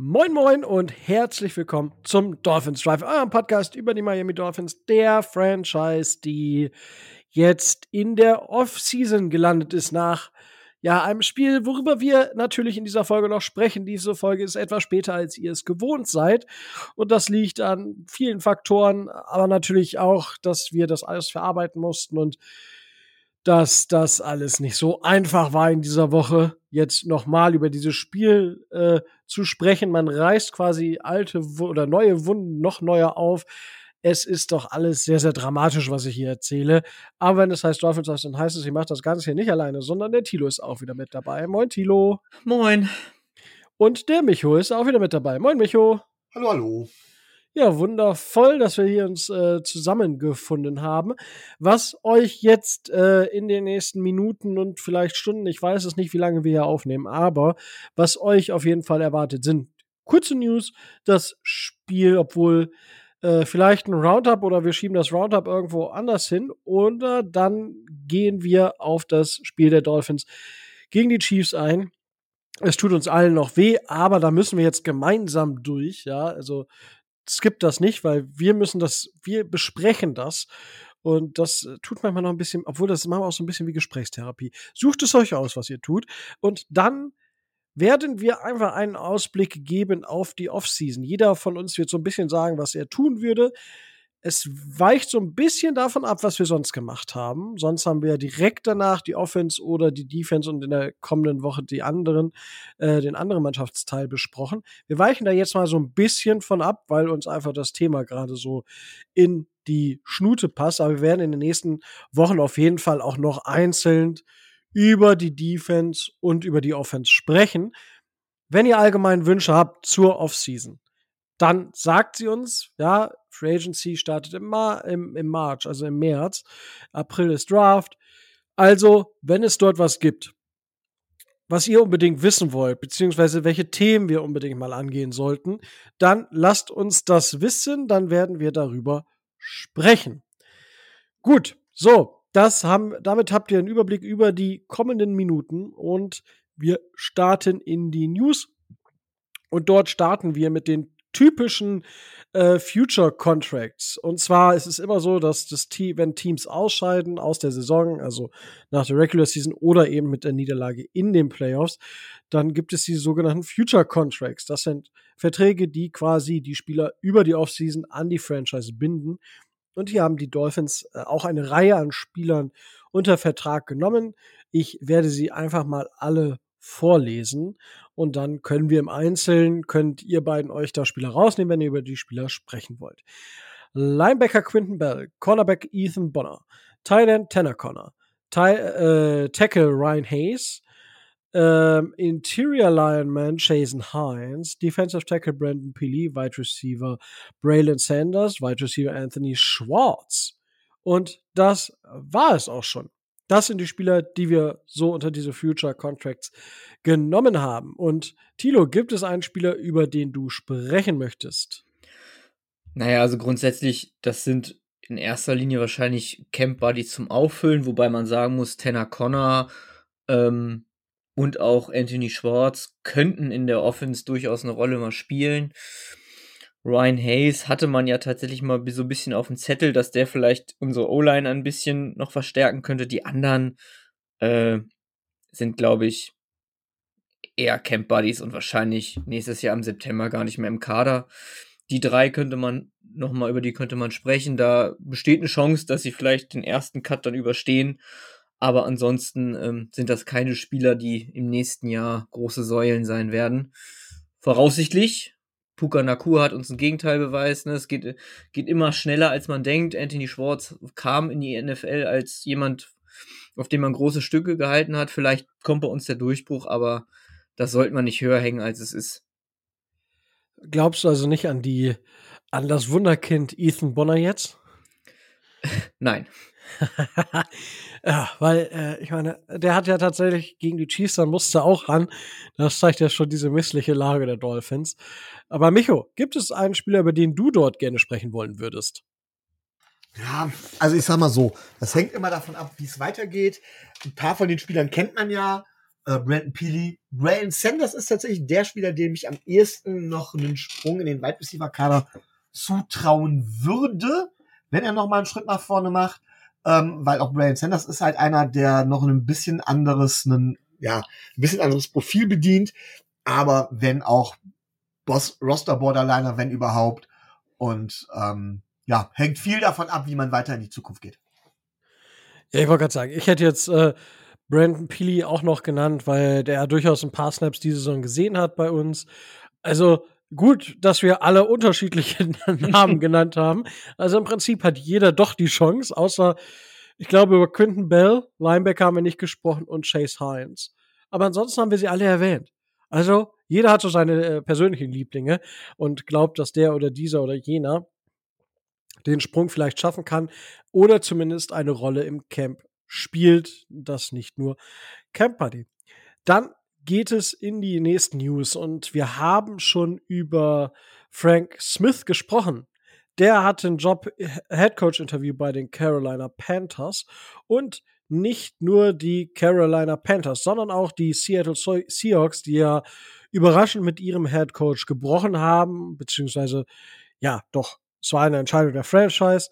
Moin Moin und herzlich willkommen zum Dolphins Drive, eurem Podcast über die Miami Dolphins, der Franchise, die jetzt in der Off-Season gelandet ist nach ja, einem Spiel, worüber wir natürlich in dieser Folge noch sprechen. Diese Folge ist etwas später, als ihr es gewohnt seid. Und das liegt an vielen Faktoren, aber natürlich auch, dass wir das alles verarbeiten mussten und dass das alles nicht so einfach war in dieser Woche, jetzt nochmal über dieses Spiel äh, zu sprechen. Man reißt quasi alte oder neue Wunden noch neuer auf. Es ist doch alles sehr, sehr dramatisch, was ich hier erzähle. Aber wenn es heißt Dolphins, dann heißt es, ich mache das Ganze hier nicht alleine, sondern der Tilo ist auch wieder mit dabei. Moin, Tilo. Moin. Und der Micho ist auch wieder mit dabei. Moin, Micho. Hallo, hallo. Ja, wundervoll, dass wir hier uns äh, zusammengefunden haben. Was euch jetzt äh, in den nächsten Minuten und vielleicht Stunden, ich weiß es nicht, wie lange wir hier aufnehmen, aber was euch auf jeden Fall erwartet, sind kurze News, das Spiel, obwohl äh, vielleicht ein Roundup oder wir schieben das Roundup irgendwo anders hin oder dann gehen wir auf das Spiel der Dolphins gegen die Chiefs ein. Es tut uns allen noch weh, aber da müssen wir jetzt gemeinsam durch, ja, also skippt das nicht, weil wir müssen das, wir besprechen das. Und das äh, tut manchmal noch ein bisschen, obwohl das manchmal auch so ein bisschen wie Gesprächstherapie. Sucht es euch aus, was ihr tut. Und dann werden wir einfach einen Ausblick geben auf die Offseason. Jeder von uns wird so ein bisschen sagen, was er tun würde es weicht so ein bisschen davon ab, was wir sonst gemacht haben. Sonst haben wir direkt danach die Offense oder die Defense und in der kommenden Woche die anderen, äh, den anderen Mannschaftsteil besprochen. Wir weichen da jetzt mal so ein bisschen von ab, weil uns einfach das Thema gerade so in die Schnute passt. Aber wir werden in den nächsten Wochen auf jeden Fall auch noch einzeln über die Defense und über die Offense sprechen. Wenn ihr allgemein Wünsche habt zur Offseason, dann sagt sie uns, ja, Free Agency startet im, Mar im, im March, also im März. April ist Draft. Also, wenn es dort was gibt, was ihr unbedingt wissen wollt, beziehungsweise welche Themen wir unbedingt mal angehen sollten, dann lasst uns das wissen, dann werden wir darüber sprechen. Gut, so, das haben, damit habt ihr einen Überblick über die kommenden Minuten und wir starten in die News. Und dort starten wir mit den typischen äh, Future Contracts. Und zwar ist es immer so, dass das Team, wenn Teams ausscheiden aus der Saison, also nach der Regular Season oder eben mit der Niederlage in den Playoffs, dann gibt es die sogenannten Future Contracts. Das sind Verträge, die quasi die Spieler über die Offseason an die Franchise binden. Und hier haben die Dolphins äh, auch eine Reihe an Spielern unter Vertrag genommen. Ich werde sie einfach mal alle vorlesen und dann können wir im Einzelnen, könnt ihr beiden euch da Spieler rausnehmen, wenn ihr über die Spieler sprechen wollt. Linebacker Quinton Bell, Cornerback Ethan Bonner, Thailand Tanner Connor, äh, Tackle Ryan Hayes, ähm, Interior Lineman Jason Hines, Defensive Tackle Brandon Peely, Wide Receiver Braylon Sanders, Wide Receiver Anthony Schwartz. Und das war es auch schon. Das sind die Spieler, die wir so unter diese Future Contracts genommen haben. Und Tilo, gibt es einen Spieler, über den du sprechen möchtest? Naja, also grundsätzlich, das sind in erster Linie wahrscheinlich Camp Buddies zum Auffüllen, wobei man sagen muss, Tanner Connor ähm, und auch Anthony Schwartz könnten in der Offense durchaus eine Rolle mal spielen. Ryan Hayes hatte man ja tatsächlich mal so ein bisschen auf dem Zettel, dass der vielleicht unsere O-Line ein bisschen noch verstärken könnte. Die anderen äh, sind, glaube ich, eher Camp Buddies und wahrscheinlich nächstes Jahr im September gar nicht mehr im Kader. Die drei könnte man nochmal, über die könnte man sprechen. Da besteht eine Chance, dass sie vielleicht den ersten Cut dann überstehen. Aber ansonsten ähm, sind das keine Spieler, die im nächsten Jahr große Säulen sein werden. Voraussichtlich, Puka Nakur hat uns ein Gegenteil beweist. Ne? Es geht, geht immer schneller, als man denkt. Anthony Schwartz kam in die NFL als jemand, auf dem man große Stücke gehalten hat. Vielleicht kommt bei uns der Durchbruch, aber das sollte man nicht höher hängen, als es ist. Glaubst du also nicht an die, an das Wunderkind Ethan Bonner jetzt? Nein. Ja, weil äh, ich meine, der hat ja tatsächlich gegen die Chiefs, dann musste auch ran. Das zeigt ja schon diese missliche Lage der Dolphins. Aber Micho, gibt es einen Spieler, über den du dort gerne sprechen wollen würdest? Ja, also ich sag mal so, das hängt immer davon ab, wie es weitergeht. Ein paar von den Spielern kennt man ja. äh, Brandon Peely. Brian Sanders ist tatsächlich der Spieler, dem ich am ehesten noch einen Sprung in den Wide Receiver Kader zutrauen würde, wenn er noch mal einen Schritt nach vorne macht, ähm, weil auch Brian Sanders ist halt einer, der noch ein bisschen anderes, einen, ja, ein bisschen anderes Profil bedient, aber wenn auch Boss Roster Borderliner, wenn überhaupt und ähm, ja, hängt viel davon ab, wie man weiter in die Zukunft geht. Ja, ich wollte gerade sagen, ich hätte jetzt äh, Brandon Peely auch noch genannt, weil der durchaus ein paar Snaps diese Saison gesehen hat bei uns. Also gut, dass wir alle unterschiedliche Namen genannt haben. Also im Prinzip hat jeder doch die Chance, außer, ich glaube, über Quinton Bell, Linebacker haben wir nicht gesprochen, und Chase Hines. Aber ansonsten haben wir sie alle erwähnt. Also jeder hat so seine äh, persönlichen Lieblinge und glaubt, dass der oder dieser oder jener den Sprung vielleicht schaffen kann oder zumindest eine Rolle im Camp spielt. Das nicht nur Camp Buddy. Dann geht es in die nächsten News und wir haben schon über Frank Smith gesprochen. Der hatte einen Job Head Coach Interview bei den Carolina Panthers und nicht nur die Carolina Panthers, sondern auch die Seattle Seahawks, die ja überraschend mit ihrem Head Coach gebrochen haben, beziehungsweise ja, doch es war eine Entscheidung der Franchise.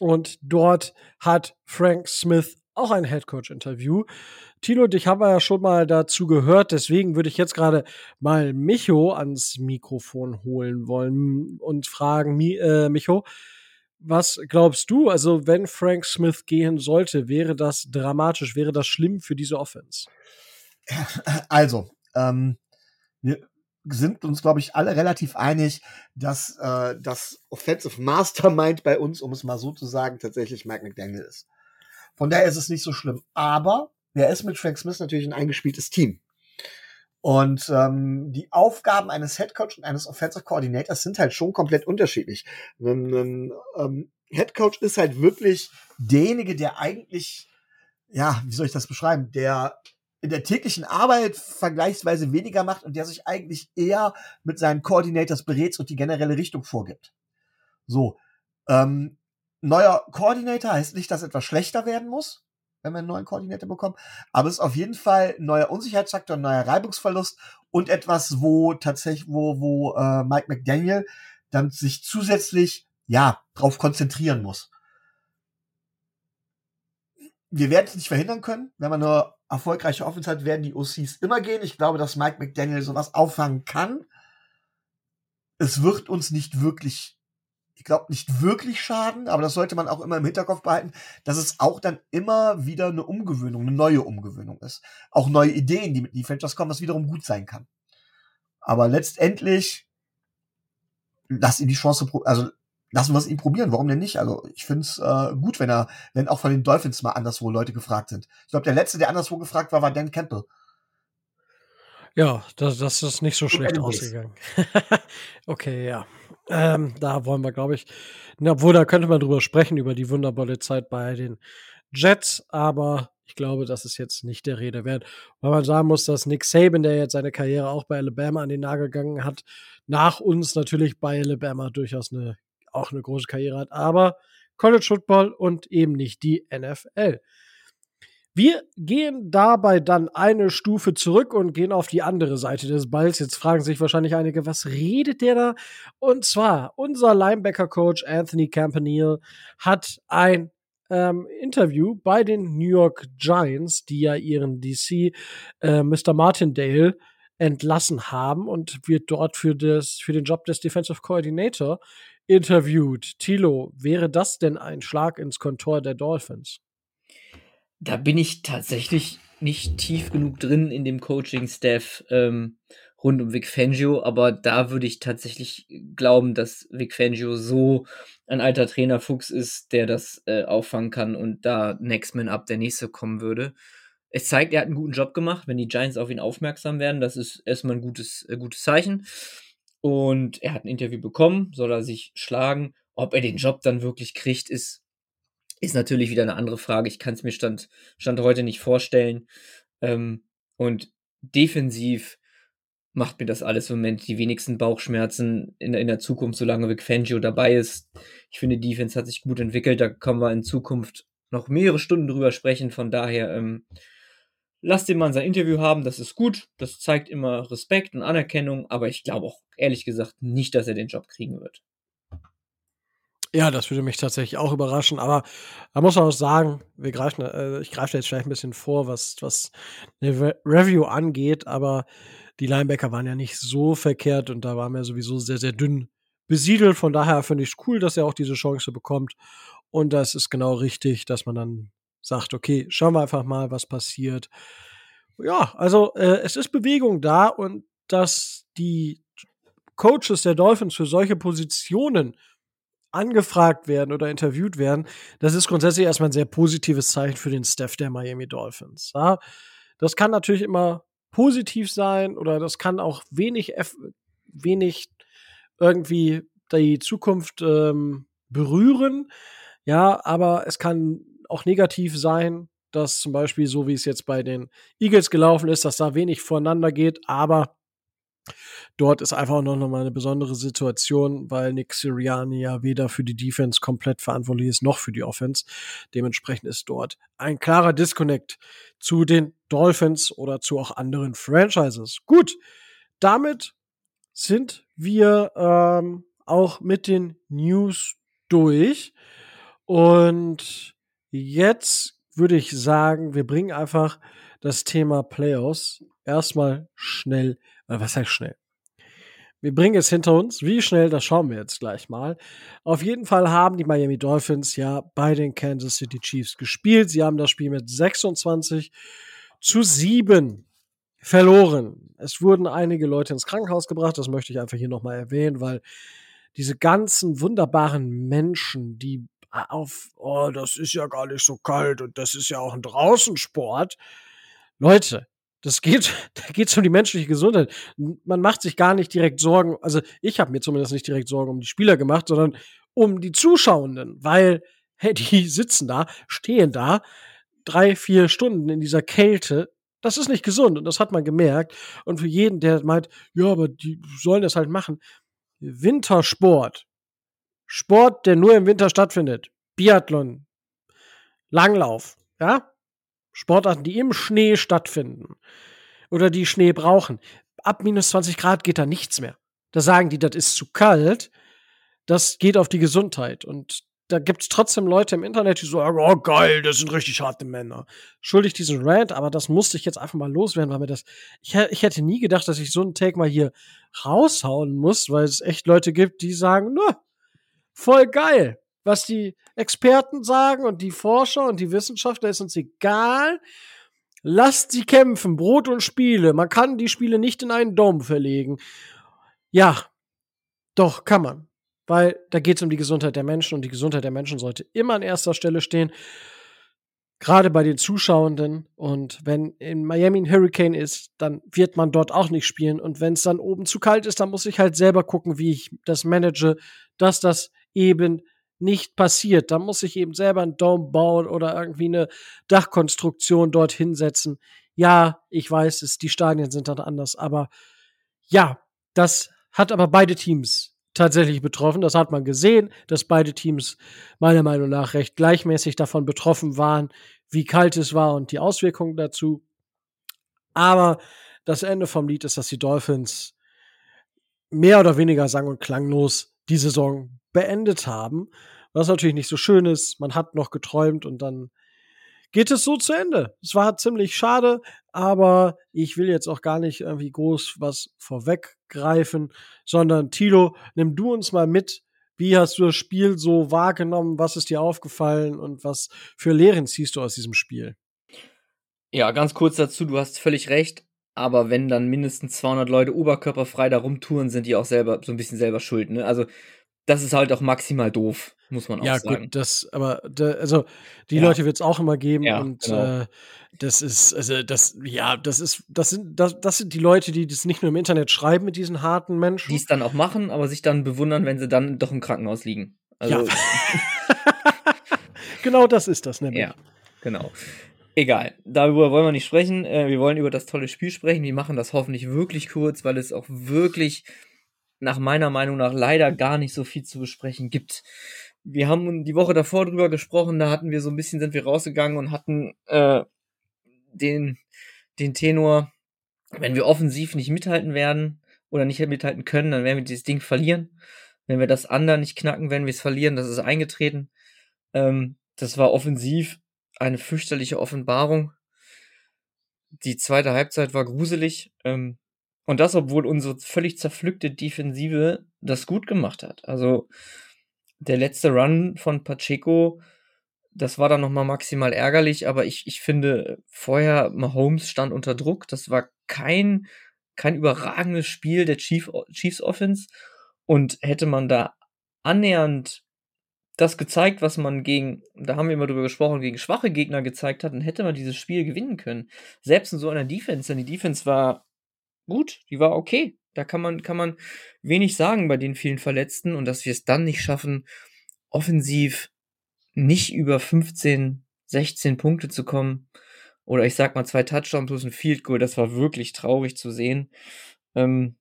Und dort hat Frank Smith auch ein Headcoach-Interview. Tilo, dich haben wir ja schon mal dazu gehört, deswegen würde ich jetzt gerade mal Micho ans Mikrofon holen wollen und fragen, äh, Micho, was glaubst du, also wenn Frank Smith gehen sollte, wäre das dramatisch, wäre das schlimm für diese Offense? Also, ähm, sind uns, glaube ich, alle relativ einig, dass äh, das Offensive Mastermind bei uns, um es mal so zu sagen, tatsächlich Mike McDaniel ist. Von daher ist es nicht so schlimm. Aber er ist mit Frank Smith natürlich ein eingespieltes Team. Und ähm, die Aufgaben eines Head Coach und eines Offensive Coordinators sind halt schon komplett unterschiedlich. Ein, ein ähm, Head ist halt wirklich derjenige, der eigentlich, ja, wie soll ich das beschreiben, der in der täglichen Arbeit vergleichsweise weniger macht und der sich eigentlich eher mit seinen Coordinators berät und die generelle Richtung vorgibt. So. Ähm, neuer Coordinator heißt nicht, dass etwas schlechter werden muss, wenn wir einen neuen Koordinator bekommen, aber es ist auf jeden Fall ein neuer Unsicherheitsfaktor, ein neuer Reibungsverlust und etwas, wo tatsächlich, wo, wo äh, Mike McDaniel dann sich zusätzlich ja drauf konzentrieren muss. Wir werden es nicht verhindern können, wenn man nur erfolgreiche Offense hat, werden die OCs immer gehen. Ich glaube, dass Mike McDaniel sowas auffangen kann. Es wird uns nicht wirklich, ich glaube, nicht wirklich schaden, aber das sollte man auch immer im Hinterkopf behalten, dass es auch dann immer wieder eine Umgewöhnung, eine neue Umgewöhnung ist. Auch neue Ideen, die mit Defenders kommen, was wiederum gut sein kann. Aber letztendlich, lass ihn die Chance, also lassen wir es ihn probieren. Warum denn nicht? Also ich finde es äh, gut, wenn er, wenn auch von den Dolphins mal anderswo Leute gefragt sind. Ich glaube, der letzte, der anderswo gefragt war, war Dan Campbell. Ja, das, das ist nicht so schlecht ausgegangen. okay, ja. Ähm, da wollen wir, glaube ich, obwohl da könnte man drüber sprechen, über die wunderbare Zeit bei den Jets, aber ich glaube, das ist jetzt nicht der Rede wert. Weil man sagen muss, dass Nick Saban, der jetzt seine Karriere auch bei Alabama an den Nagel gegangen hat, nach uns natürlich bei Alabama durchaus eine auch eine große Karriere hat, aber College Football und eben nicht die NFL. Wir gehen dabei dann eine Stufe zurück und gehen auf die andere Seite des Balls. Jetzt fragen sich wahrscheinlich einige, was redet der da? Und zwar, unser Linebacker-Coach Anthony Campanile hat ein ähm, Interview bei den New York Giants, die ja ihren DC äh, Mr. Martindale entlassen haben und wird dort für, das, für den Job des Defensive Coordinator interviewt. Tilo, wäre das denn ein Schlag ins Kontor der Dolphins? Da bin ich tatsächlich nicht tief genug drin in dem Coaching-Staff ähm, rund um Vic Fangio, aber da würde ich tatsächlich glauben, dass Vic Fangio so ein alter Trainerfuchs ist, der das äh, auffangen kann und da Next Man Up der nächste kommen würde. Es zeigt, er hat einen guten Job gemacht. Wenn die Giants auf ihn aufmerksam werden, das ist erstmal ein gutes, äh, gutes Zeichen. Und er hat ein Interview bekommen, soll er sich schlagen. Ob er den Job dann wirklich kriegt, ist, ist natürlich wieder eine andere Frage. Ich kann es mir Stand, Stand heute nicht vorstellen. Ähm, und defensiv macht mir das alles im Moment die wenigsten Bauchschmerzen in, in der Zukunft, solange Vic Fangio dabei ist. Ich finde, Defense hat sich gut entwickelt. Da können wir in Zukunft noch mehrere Stunden drüber sprechen. Von daher, ähm, Lass den Mann sein Interview haben, das ist gut. Das zeigt immer Respekt und Anerkennung, aber ich glaube auch ehrlich gesagt nicht, dass er den Job kriegen wird. Ja, das würde mich tatsächlich auch überraschen, aber da muss man auch sagen, wir greifen, äh, ich greife jetzt vielleicht ein bisschen vor, was, was eine Re Review angeht, aber die Linebacker waren ja nicht so verkehrt und da waren wir sowieso sehr, sehr dünn besiedelt. Von daher finde ich es cool, dass er auch diese Chance bekommt. Und das ist genau richtig, dass man dann sagt, okay, schauen wir einfach mal, was passiert. Ja, also äh, es ist Bewegung da und dass die Coaches der Dolphins für solche Positionen angefragt werden oder interviewt werden, das ist grundsätzlich erstmal ein sehr positives Zeichen für den Staff der Miami Dolphins. Ja, das kann natürlich immer positiv sein oder das kann auch wenig, wenig irgendwie die Zukunft ähm, berühren. Ja, aber es kann auch negativ sein, dass zum Beispiel so wie es jetzt bei den Eagles gelaufen ist, dass da wenig voneinander geht, aber dort ist einfach noch mal eine besondere Situation, weil Nick Sirianni ja weder für die Defense komplett verantwortlich ist, noch für die Offense. Dementsprechend ist dort ein klarer Disconnect zu den Dolphins oder zu auch anderen Franchises. Gut, damit sind wir ähm, auch mit den News durch. Und jetzt würde ich sagen, wir bringen einfach das Thema Playoffs erstmal schnell, äh, was heißt schnell? Wir bringen es hinter uns. Wie schnell, das schauen wir jetzt gleich mal. Auf jeden Fall haben die Miami Dolphins ja bei den Kansas City Chiefs gespielt. Sie haben das Spiel mit 26 zu 7 verloren. Es wurden einige Leute ins Krankenhaus gebracht. Das möchte ich einfach hier nochmal erwähnen, weil diese ganzen wunderbaren Menschen, die auf, oh, das ist ja gar nicht so kalt und das ist ja auch ein Draußensport. Leute, das geht, da geht es um die menschliche Gesundheit. Man macht sich gar nicht direkt Sorgen, also ich habe mir zumindest nicht direkt Sorgen um die Spieler gemacht, sondern um die Zuschauenden, weil hey, die sitzen da, stehen da, drei, vier Stunden in dieser Kälte. Das ist nicht gesund und das hat man gemerkt. Und für jeden, der meint, ja, aber die sollen das halt machen. Wintersport, Sport, der nur im Winter stattfindet, Biathlon, Langlauf, ja, Sportarten, die im Schnee stattfinden oder die Schnee brauchen. Ab minus 20 Grad geht da nichts mehr. Da sagen die, das ist zu kalt. Das geht auf die Gesundheit. Und da gibt es trotzdem Leute im Internet, die sagen, oh geil, das sind richtig harte Männer. Schuldig diesen Rant, aber das musste ich jetzt einfach mal loswerden, weil mir das, ich, ich hätte nie gedacht, dass ich so einen Take mal hier raushauen muss, weil es echt Leute gibt, die sagen, na, voll geil was die Experten sagen und die Forscher und die Wissenschaftler ist uns egal. Lasst sie kämpfen, Brot und Spiele. Man kann die Spiele nicht in einen Dom verlegen. Ja, doch, kann man. Weil da geht es um die Gesundheit der Menschen und die Gesundheit der Menschen sollte immer an erster Stelle stehen. Gerade bei den Zuschauenden. Und wenn in Miami ein Hurricane ist, dann wird man dort auch nicht spielen. Und wenn es dann oben zu kalt ist, dann muss ich halt selber gucken, wie ich das manage, dass das eben nicht passiert. Da muss ich eben selber einen Dome bauen oder irgendwie eine Dachkonstruktion dort hinsetzen. Ja, ich weiß es, die Stadien sind dann anders, aber ja, das hat aber beide Teams tatsächlich betroffen. Das hat man gesehen, dass beide Teams meiner Meinung nach recht gleichmäßig davon betroffen waren, wie kalt es war und die Auswirkungen dazu. Aber das Ende vom Lied ist, dass die Dolphins mehr oder weniger sang- und klanglos die Saison beendet haben. Was natürlich nicht so schön ist. Man hat noch geträumt und dann geht es so zu Ende. Es war ziemlich schade, aber ich will jetzt auch gar nicht irgendwie groß was vorweggreifen, sondern Tilo, nimm du uns mal mit. Wie hast du das Spiel so wahrgenommen? Was ist dir aufgefallen und was für Lehren ziehst du aus diesem Spiel? Ja, ganz kurz dazu, du hast völlig recht. Aber wenn dann mindestens 200 Leute oberkörperfrei da rumtouren, sind die auch selber so ein bisschen selber schuld. Ne? Also das ist halt auch maximal doof, muss man auch ja, sagen. Ja, gut, das, aber, da, also, die ja. Leute wird es auch immer geben ja, und genau. äh, das ist, also, das, ja, das ist, das sind, das, das sind die Leute, die das nicht nur im Internet schreiben mit diesen harten Menschen. Die es dann auch machen, aber sich dann bewundern, wenn sie dann doch im Krankenhaus liegen. Also, ja. genau das ist das nämlich. Ja, genau. Egal, darüber wollen wir nicht sprechen. Äh, wir wollen über das tolle Spiel sprechen. Wir machen das hoffentlich wirklich kurz, weil es auch wirklich nach meiner Meinung nach leider gar nicht so viel zu besprechen gibt. Wir haben die Woche davor drüber gesprochen, da hatten wir so ein bisschen, sind wir rausgegangen und hatten äh, den, den Tenor, wenn wir offensiv nicht mithalten werden oder nicht mithalten können, dann werden wir dieses Ding verlieren. Wenn wir das andere nicht knacken, werden wir es verlieren. Das ist eingetreten. Ähm, das war offensiv eine fürchterliche Offenbarung. Die zweite Halbzeit war gruselig. Ähm, und das, obwohl unsere völlig zerpflückte Defensive das gut gemacht hat. Also der letzte Run von Pacheco, das war dann nochmal maximal ärgerlich, aber ich, ich finde, vorher Mahomes stand unter Druck. Das war kein, kein überragendes Spiel der Chief, Chiefs Offense. Und hätte man da annähernd das gezeigt, was man gegen, da haben wir immer drüber gesprochen, gegen schwache Gegner gezeigt hat, dann hätte man dieses Spiel gewinnen können. Selbst in so einer Defense, denn die Defense war gut, die war okay. Da kann man, kann man wenig sagen bei den vielen Verletzten und dass wir es dann nicht schaffen, offensiv nicht über 15, 16 Punkte zu kommen. Oder ich sag mal zwei Touchdowns plus ein Field Goal, das war wirklich traurig zu sehen. Ähm,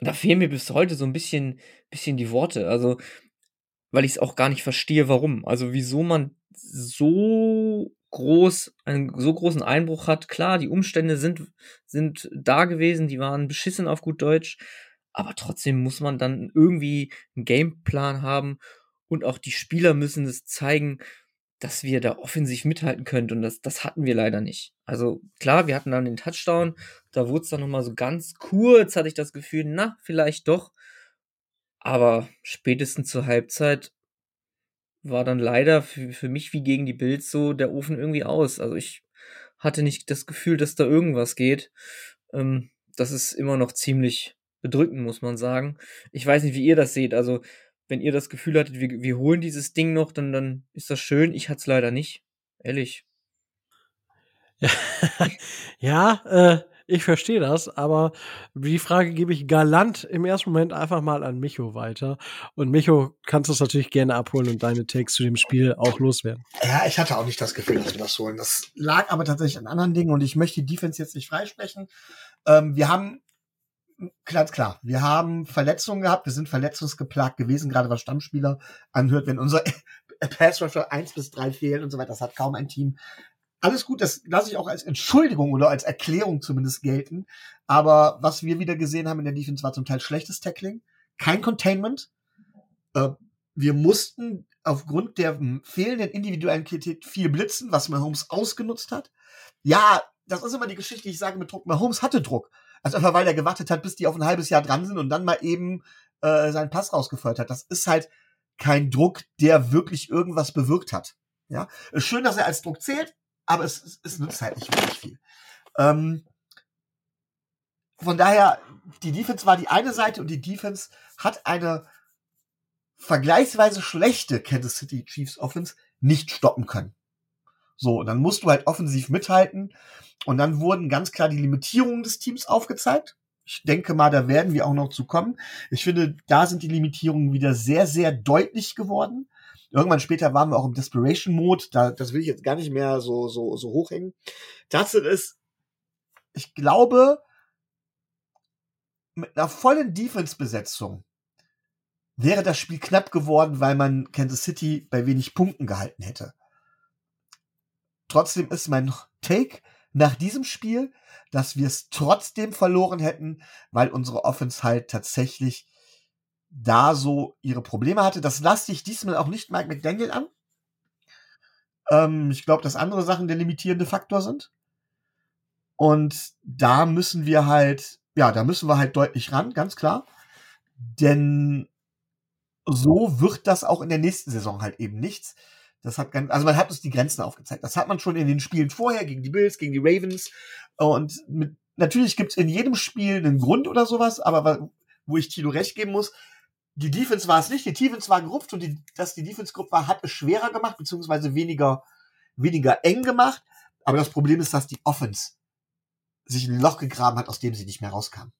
da fehlen mir bis heute so ein bisschen, bisschen die Worte. Also, weil ich es auch gar nicht verstehe, warum. Also, wieso man so groß, einen so großen Einbruch hat. Klar, die Umstände sind, sind da gewesen, die waren beschissen auf gut Deutsch. Aber trotzdem muss man dann irgendwie einen Gameplan haben und auch die Spieler müssen es zeigen, dass wir da offensiv mithalten können. Und das, das hatten wir leider nicht. Also klar, wir hatten dann den Touchdown, da wurde es dann nochmal so ganz kurz, hatte ich das Gefühl, na, vielleicht doch. Aber spätestens zur Halbzeit war dann leider für, für mich wie gegen die Bills so der Ofen irgendwie aus. Also ich hatte nicht das Gefühl, dass da irgendwas geht. Ähm, das ist immer noch ziemlich bedrückend, muss man sagen. Ich weiß nicht, wie ihr das seht. Also wenn ihr das Gefühl hattet, wir, wir holen dieses Ding noch, dann, dann ist das schön. Ich hatte es leider nicht. Ehrlich. ja, äh, ich verstehe das, aber die Frage gebe ich galant im ersten Moment einfach mal an Micho weiter. Und Micho, kannst du es natürlich gerne abholen und deine Takes zu dem Spiel auch loswerden. Ja, ich hatte auch nicht das Gefühl, dass wir das holen. Das lag aber tatsächlich an anderen Dingen und ich möchte die Defense jetzt nicht freisprechen. Ähm, wir haben Ganz klar, wir haben Verletzungen gehabt, wir sind verletzungsgeplagt gewesen, gerade was Stammspieler anhört, wenn unser Pass Rusher 1 bis 3 fehlen und so weiter, das hat kaum ein Team. Alles gut, das lasse ich auch als Entschuldigung oder als Erklärung zumindest gelten. Aber was wir wieder gesehen haben in der Defense war zum Teil schlechtes Tackling, kein Containment. Äh, wir mussten aufgrund der fehlenden individuellen Qualität viel blitzen, was Mahomes ausgenutzt hat. Ja, das ist immer die Geschichte, die ich sage mit Druck. Mahomes hatte Druck. Also einfach weil er gewartet hat, bis die auf ein halbes Jahr dran sind und dann mal eben äh, seinen Pass rausgefeuert hat. Das ist halt kein Druck, der wirklich irgendwas bewirkt hat. Ja, schön, dass er als Druck zählt, aber es, es, es nützt halt nicht wirklich viel. Ähm, von daher, die Defense war die eine Seite und die Defense hat eine vergleichsweise schlechte Kansas City Chiefs Offense nicht stoppen können. So, und dann musst du halt offensiv mithalten. Und dann wurden ganz klar die Limitierungen des Teams aufgezeigt. Ich denke mal, da werden wir auch noch zu kommen. Ich finde, da sind die Limitierungen wieder sehr, sehr deutlich geworden. Irgendwann später waren wir auch im Desperation Mode. Da, das will ich jetzt gar nicht mehr so, so, so hochhängen. Das ist, ich glaube, mit einer vollen Defense-Besetzung wäre das Spiel knapp geworden, weil man Kansas City bei wenig Punkten gehalten hätte. Trotzdem ist mein Take nach diesem Spiel, dass wir es trotzdem verloren hätten, weil unsere Offense halt tatsächlich da so ihre Probleme hatte. Das lasse ich diesmal auch nicht Mike McDaniel an. Ähm, ich glaube, dass andere Sachen der limitierende Faktor sind. Und da müssen wir halt, ja, da müssen wir halt deutlich ran, ganz klar. Denn so wird das auch in der nächsten Saison halt eben nichts. Das hat ganz, also man hat uns die Grenzen aufgezeigt. Das hat man schon in den Spielen vorher gegen die Bills, gegen die Ravens. Und mit, natürlich gibt's in jedem Spiel einen Grund oder sowas, aber wo ich Tilo recht geben muss, die Defense war es nicht, die Defense war gerupft und die, dass die Defense gerupft war, hat es schwerer gemacht, beziehungsweise weniger, weniger eng gemacht. Aber das Problem ist, dass die Offense sich ein Loch gegraben hat, aus dem sie nicht mehr rauskam.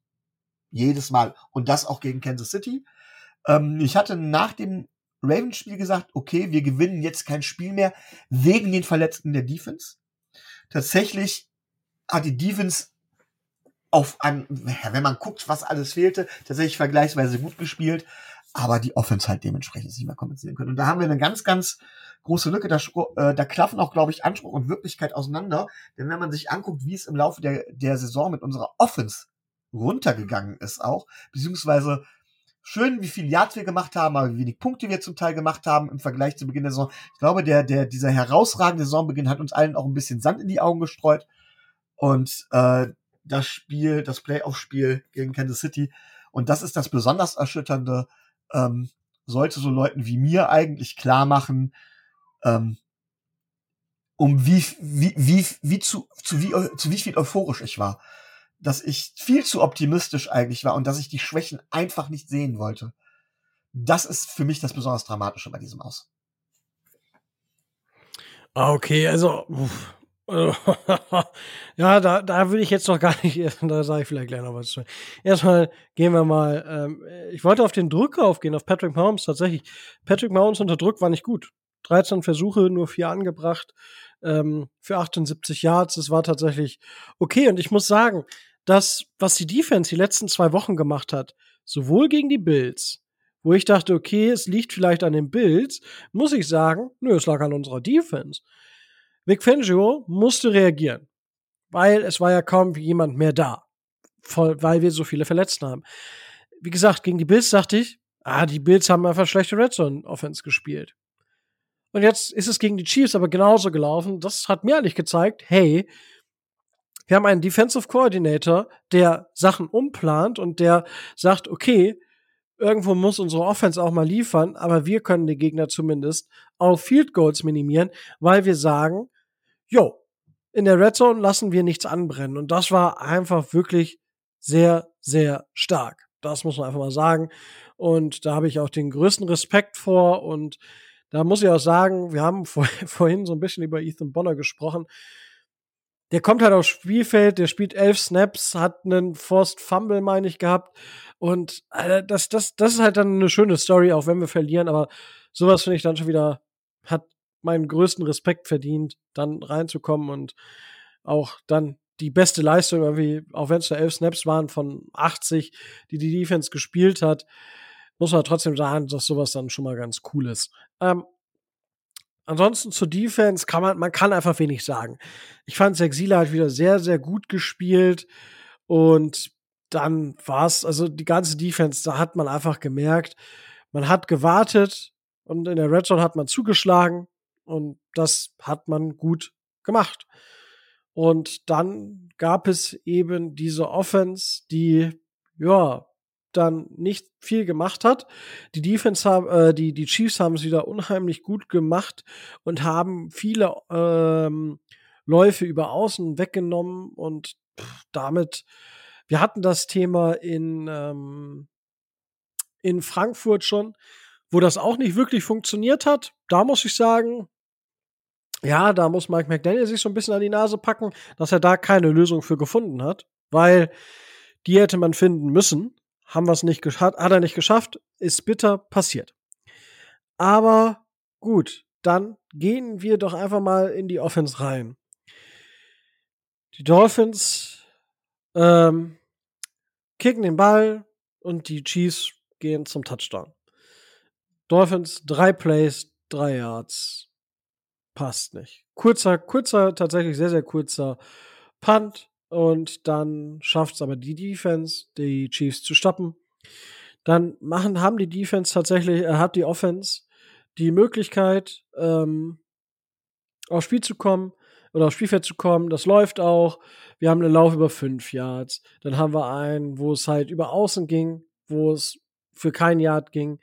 Jedes Mal. Und das auch gegen Kansas City. Ähm, ich hatte nach dem Ravens-Spiel gesagt, okay, wir gewinnen jetzt kein Spiel mehr wegen den Verletzten der Defense. Tatsächlich hat die Defense auf an, wenn man guckt, was alles fehlte, tatsächlich vergleichsweise gut gespielt, aber die Offense halt dementsprechend nicht mehr kompensieren können. Und da haben wir eine ganz, ganz große Lücke. Da, äh, da klaffen auch, glaube ich, Anspruch und Wirklichkeit auseinander. Denn wenn man sich anguckt, wie es im Laufe der, der Saison mit unserer Offense runtergegangen ist auch, beziehungsweise schön, wie viel Yards wir gemacht haben, aber wie wenig Punkte wir zum Teil gemacht haben im Vergleich zu Beginn der Saison. Ich glaube, der, der, dieser herausragende Saisonbeginn hat uns allen auch ein bisschen Sand in die Augen gestreut. Und äh, das Spiel, das Playoff-Spiel gegen Kansas City, und das ist das besonders Erschütternde, ähm, sollte so Leuten wie mir eigentlich klar machen, ähm, um wie, wie, wie, wie zu, zu wie, zu wie viel euphorisch ich war dass ich viel zu optimistisch eigentlich war und dass ich die Schwächen einfach nicht sehen wollte. Das ist für mich das besonders Dramatische bei diesem Aus. Ah, okay, also ja, da, da will ich jetzt noch gar nicht, da sage ich vielleicht gleich noch was zu. Erstmal gehen wir mal, ähm, ich wollte auf den Druck aufgehen, auf Patrick Mahomes tatsächlich. Patrick Mahomes unter Druck war nicht gut. 13 Versuche, nur vier angebracht ähm, für 78 Yards. Das war tatsächlich okay. Und ich muss sagen, das, was die Defense die letzten zwei Wochen gemacht hat, sowohl gegen die Bills, wo ich dachte, okay, es liegt vielleicht an den Bills, muss ich sagen, nö, es lag an unserer Defense. Vic Fangio musste reagieren, weil es war ja kaum jemand mehr da, weil wir so viele Verletzten haben. Wie gesagt, gegen die Bills dachte ich, ah, die Bills haben einfach schlechte Red Zone Offense gespielt. Und jetzt ist es gegen die Chiefs aber genauso gelaufen. Das hat mir eigentlich gezeigt, hey, wir haben einen Defensive Coordinator, der Sachen umplant und der sagt, okay, irgendwo muss unsere Offense auch mal liefern, aber wir können die Gegner zumindest auf Field Goals minimieren, weil wir sagen, jo, in der Red Zone lassen wir nichts anbrennen. Und das war einfach wirklich sehr, sehr stark. Das muss man einfach mal sagen. Und da habe ich auch den größten Respekt vor. Und da muss ich auch sagen, wir haben vorhin so ein bisschen über Ethan Bonner gesprochen der kommt halt aufs Spielfeld, der spielt elf Snaps, hat einen Forced Fumble, meine ich, gehabt. Und äh, das, das, das ist halt dann eine schöne Story, auch wenn wir verlieren, aber sowas finde ich dann schon wieder, hat meinen größten Respekt verdient, dann reinzukommen und auch dann die beste Leistung, irgendwie, auch wenn es nur elf Snaps waren von 80, die die Defense gespielt hat, muss man trotzdem sagen, dass sowas dann schon mal ganz cool ist. Ähm, Ansonsten zur Defense kann man, man kann einfach wenig sagen. Ich fand Sexila hat wieder sehr, sehr gut gespielt und dann war es, also die ganze Defense, da hat man einfach gemerkt, man hat gewartet und in der Red Zone hat man zugeschlagen und das hat man gut gemacht. Und dann gab es eben diese Offense, die, ja, dann nicht viel gemacht hat. Die Defense haben, äh, die, die Chiefs haben es wieder unheimlich gut gemacht und haben viele ähm, Läufe über Außen weggenommen und pff, damit, wir hatten das Thema in, ähm, in Frankfurt schon, wo das auch nicht wirklich funktioniert hat. Da muss ich sagen, ja, da muss Mike McDaniel sich so ein bisschen an die Nase packen, dass er da keine Lösung für gefunden hat, weil die hätte man finden müssen haben wir es nicht geschafft, hat er nicht geschafft, ist bitter passiert. Aber gut, dann gehen wir doch einfach mal in die Offense rein. Die Dolphins ähm, kicken den Ball und die Chiefs gehen zum Touchdown. Dolphins drei Plays, drei Yards. Passt nicht. Kurzer, kurzer, tatsächlich sehr, sehr kurzer Punt. Und dann schafft es aber die Defense, die Chiefs zu stoppen. Dann machen, haben die Defense tatsächlich, äh, hat die Offense die Möglichkeit, ähm, aufs Spiel zu kommen oder aufs Spielfeld zu kommen. Das läuft auch. Wir haben einen Lauf über fünf Yards. Dann haben wir einen, wo es halt über Außen ging, wo es für kein Yard ging.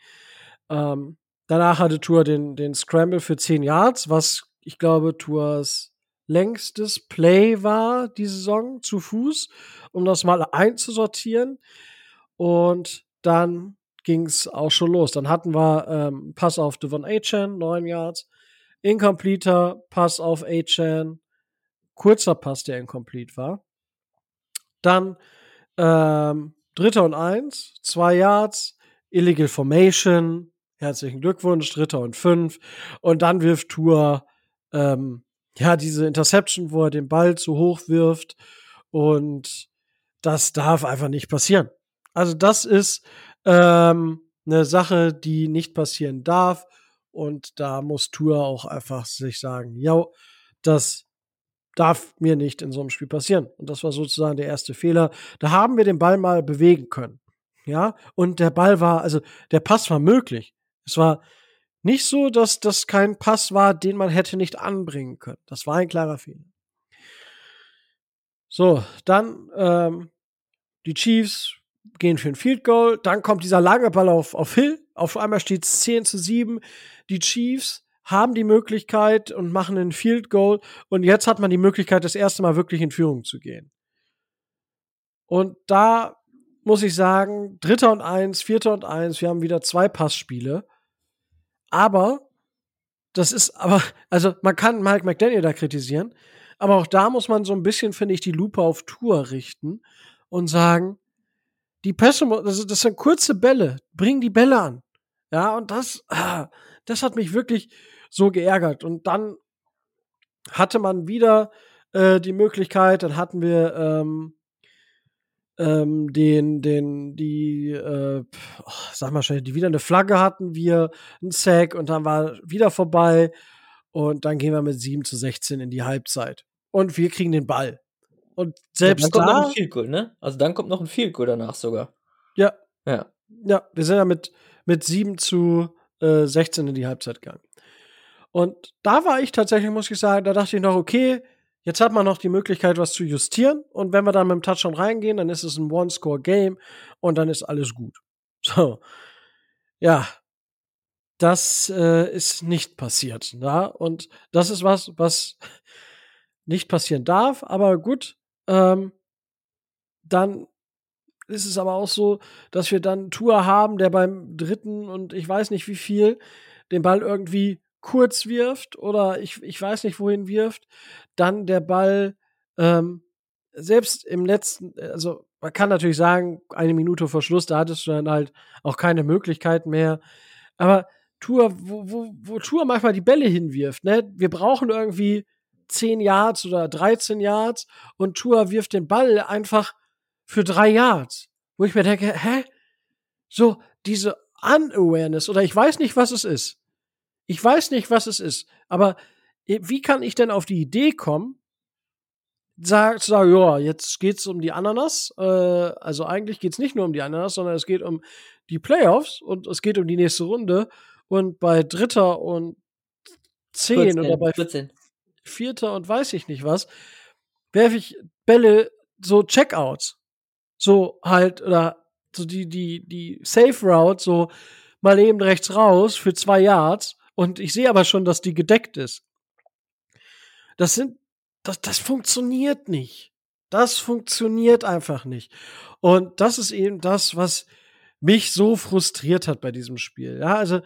Ähm, danach hatte Tour den, den Scramble für zehn Yards, was ich glaube, Tours längstes Play war die Saison zu Fuß, um das mal einzusortieren. Und dann ging es auch schon los. Dann hatten wir ähm, Pass auf Devon Achan, 9 Yards. Incompleter Pass auf Achan. Kurzer Pass, der incomplete war. Dann ähm, Dritter und Eins, zwei Yards. Illegal Formation. Herzlichen Glückwunsch, Dritter und Fünf. Und dann wirft Tour ähm, ja, diese Interception, wo er den Ball zu hoch wirft. Und das darf einfach nicht passieren. Also, das ist ähm, eine Sache, die nicht passieren darf. Und da muss Tour auch einfach sich sagen, ja, das darf mir nicht in so einem Spiel passieren. Und das war sozusagen der erste Fehler. Da haben wir den Ball mal bewegen können. Ja, und der Ball war, also der Pass war möglich. Es war nicht so, dass das kein Pass war, den man hätte nicht anbringen können. Das war ein klarer Fehler. So, dann ähm, die Chiefs gehen für ein Field Goal. Dann kommt dieser lange Ball auf, auf Hill. Auf einmal steht es 10 zu 7. Die Chiefs haben die Möglichkeit und machen ein Field Goal. Und jetzt hat man die Möglichkeit, das erste Mal wirklich in Führung zu gehen. Und da muss ich sagen, dritter und eins, vierter und eins, wir haben wieder zwei Passspiele. Aber das ist aber, also man kann Mike McDaniel da kritisieren, aber auch da muss man so ein bisschen, finde ich, die Lupe auf Tour richten und sagen, die Pässe, das, das sind kurze Bälle, bring die Bälle an. Ja, und das, ah, das hat mich wirklich so geärgert. Und dann hatte man wieder äh, die Möglichkeit, dann hatten wir ähm, ähm, den, den, die, äh, oh, sag mal schnell, die wieder eine Flagge hatten, wir ein Sack und dann war wieder vorbei. Und dann gehen wir mit 7 zu 16 in die Halbzeit. Und wir kriegen den Ball. Und selbst ja, dann kommt da. Noch ein Field Goal, ne? Also dann kommt noch ein Field Goal danach sogar. Ja. Ja. Ja, wir sind ja mit, mit 7 zu äh, 16 in die Halbzeit gegangen. Und da war ich tatsächlich, muss ich sagen, da dachte ich noch, okay, jetzt hat man noch die Möglichkeit, was zu justieren. Und wenn wir dann mit dem Touchdown reingehen, dann ist es ein One-Score-Game und dann ist alles gut. So. Ja. Das äh, ist nicht passiert. Ja? Und das ist was, was nicht passieren darf. Aber gut, ähm, dann ist es aber auch so, dass wir dann Tour haben, der beim dritten und ich weiß nicht wie viel den Ball irgendwie kurz wirft oder ich, ich weiß nicht wohin wirft, dann der Ball ähm, selbst im letzten, also man kann natürlich sagen, eine Minute vor Schluss, da hattest du dann halt auch keine Möglichkeit mehr. Aber Tour, wo, wo, wo Tour manchmal die Bälle hinwirft, ne? Wir brauchen irgendwie 10 Yards oder 13 Yards und Tour wirft den Ball einfach für drei Yards. Wo ich mir denke, hä? So, diese Unawareness oder ich weiß nicht, was es ist. Ich weiß nicht, was es ist. Aber äh, wie kann ich denn auf die Idee kommen, sag, zu sagen, ja, jetzt geht's um die Ananas. Äh, also eigentlich geht's nicht nur um die Ananas, sondern es geht um die Playoffs und es geht um die nächste Runde. Und bei Dritter und Zehn 14, oder bei 14. Vierter und weiß ich nicht was, werfe ich Bälle so Checkouts. So halt, oder so die, die, die Safe Route, so mal eben rechts raus für zwei Yards. Und ich sehe aber schon, dass die gedeckt ist. Das sind, das, das funktioniert nicht. Das funktioniert einfach nicht. Und das ist eben das, was mich so frustriert hat bei diesem Spiel. Ja, also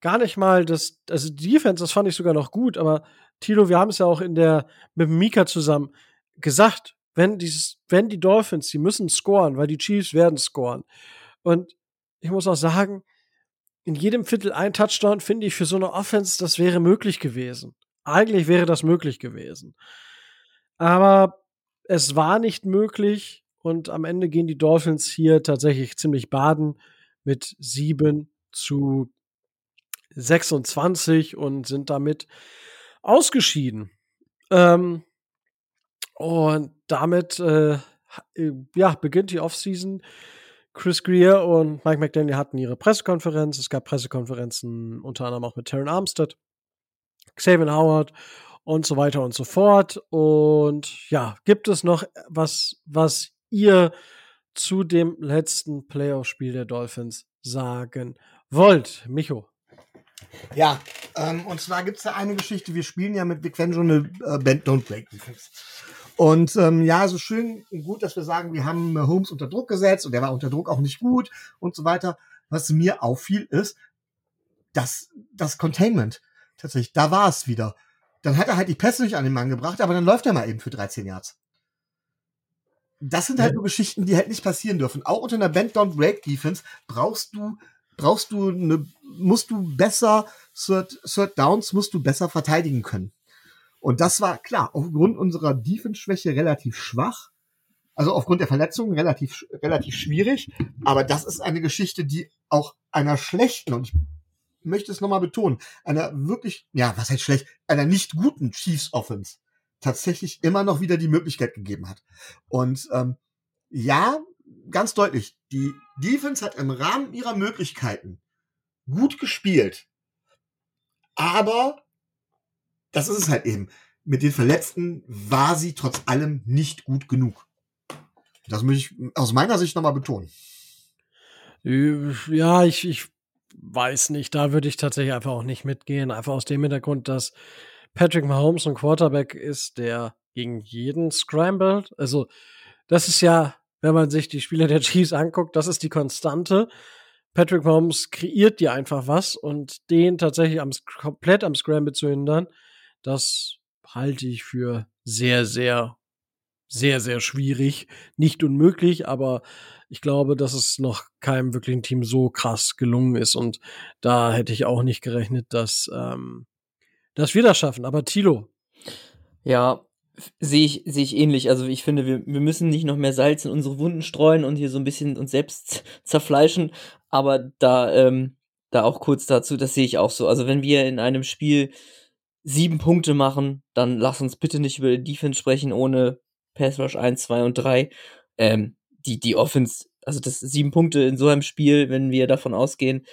gar nicht mal das, also die Defense, das fand ich sogar noch gut, aber Tilo, wir haben es ja auch in der, mit Mika zusammen gesagt, wenn dieses, wenn die Dolphins, die müssen scoren, weil die Chiefs werden scoren. Und ich muss auch sagen, in jedem Viertel ein Touchdown finde ich für so eine Offense, das wäre möglich gewesen. Eigentlich wäre das möglich gewesen. Aber es war nicht möglich und am Ende gehen die Dolphins hier tatsächlich ziemlich baden mit 7 zu 26 und sind damit ausgeschieden. Ähm, und damit äh, ja, beginnt die Offseason. Chris Greer und Mike McDaniel hatten ihre Pressekonferenz. Es gab Pressekonferenzen unter anderem auch mit Terran Armstead, Xavier Howard und so weiter und so fort. Und ja, gibt es noch was, was ihr zu dem letzten Playoff-Spiel der Dolphins sagen wollt? Micho. Ja, ähm, und zwar gibt es da eine Geschichte. Wir spielen ja mit Big Fan schon eine äh, Band Don't Break Defense. Und ähm, ja, so schön und gut, dass wir sagen, wir haben Holmes unter Druck gesetzt und der war unter Druck auch nicht gut und so weiter. Was mir auffiel, ist, dass das Containment tatsächlich, da war es wieder. Dann hat er halt die Pässe nicht an den Mann gebracht, aber dann läuft er mal eben für 13 Yards. Das sind halt ja. so Geschichten, die halt nicht passieren dürfen. Auch unter einer Band Down Break Defense brauchst du brauchst du eine, musst du besser, Third, Third Downs musst du besser verteidigen können. Und das war klar, aufgrund unserer Defense-Schwäche relativ schwach. Also aufgrund der Verletzungen relativ, relativ schwierig. Aber das ist eine Geschichte, die auch einer schlechten, und ich möchte es nochmal betonen, einer wirklich, ja, was heißt schlecht, einer nicht guten Chiefs Offense tatsächlich immer noch wieder die Möglichkeit gegeben hat. Und ähm, ja, ganz deutlich, die Defense hat im Rahmen ihrer Möglichkeiten gut gespielt. Aber das ist es halt eben. Mit den Verletzten war sie trotz allem nicht gut genug. Das möchte ich aus meiner Sicht nochmal betonen. Ja, ich, ich weiß nicht. Da würde ich tatsächlich einfach auch nicht mitgehen. Einfach aus dem Hintergrund, dass Patrick Mahomes ein Quarterback ist, der gegen jeden scrambled. Also, das ist ja, wenn man sich die Spieler der Chiefs anguckt, das ist die Konstante. Patrick Mahomes kreiert dir einfach was und den tatsächlich am, komplett am Scramble zu hindern, das halte ich für sehr, sehr, sehr, sehr schwierig. Nicht unmöglich, aber ich glaube, dass es noch keinem wirklichen Team so krass gelungen ist und da hätte ich auch nicht gerechnet, dass, ähm, dass wir das schaffen. Aber Tilo. Ja, sehe ich, sehe ich ähnlich. Also ich finde, wir, wir müssen nicht noch mehr Salz in unsere Wunden streuen und hier so ein bisschen uns selbst zerfleischen. Aber da, ähm, da auch kurz dazu, das sehe ich auch so. Also wenn wir in einem Spiel sieben Punkte machen, dann lass uns bitte nicht über die Defense sprechen ohne Pass Rush 1, 2 und 3. Ähm, die, die Offense, also das sieben Punkte in so einem Spiel, wenn wir davon ausgehen,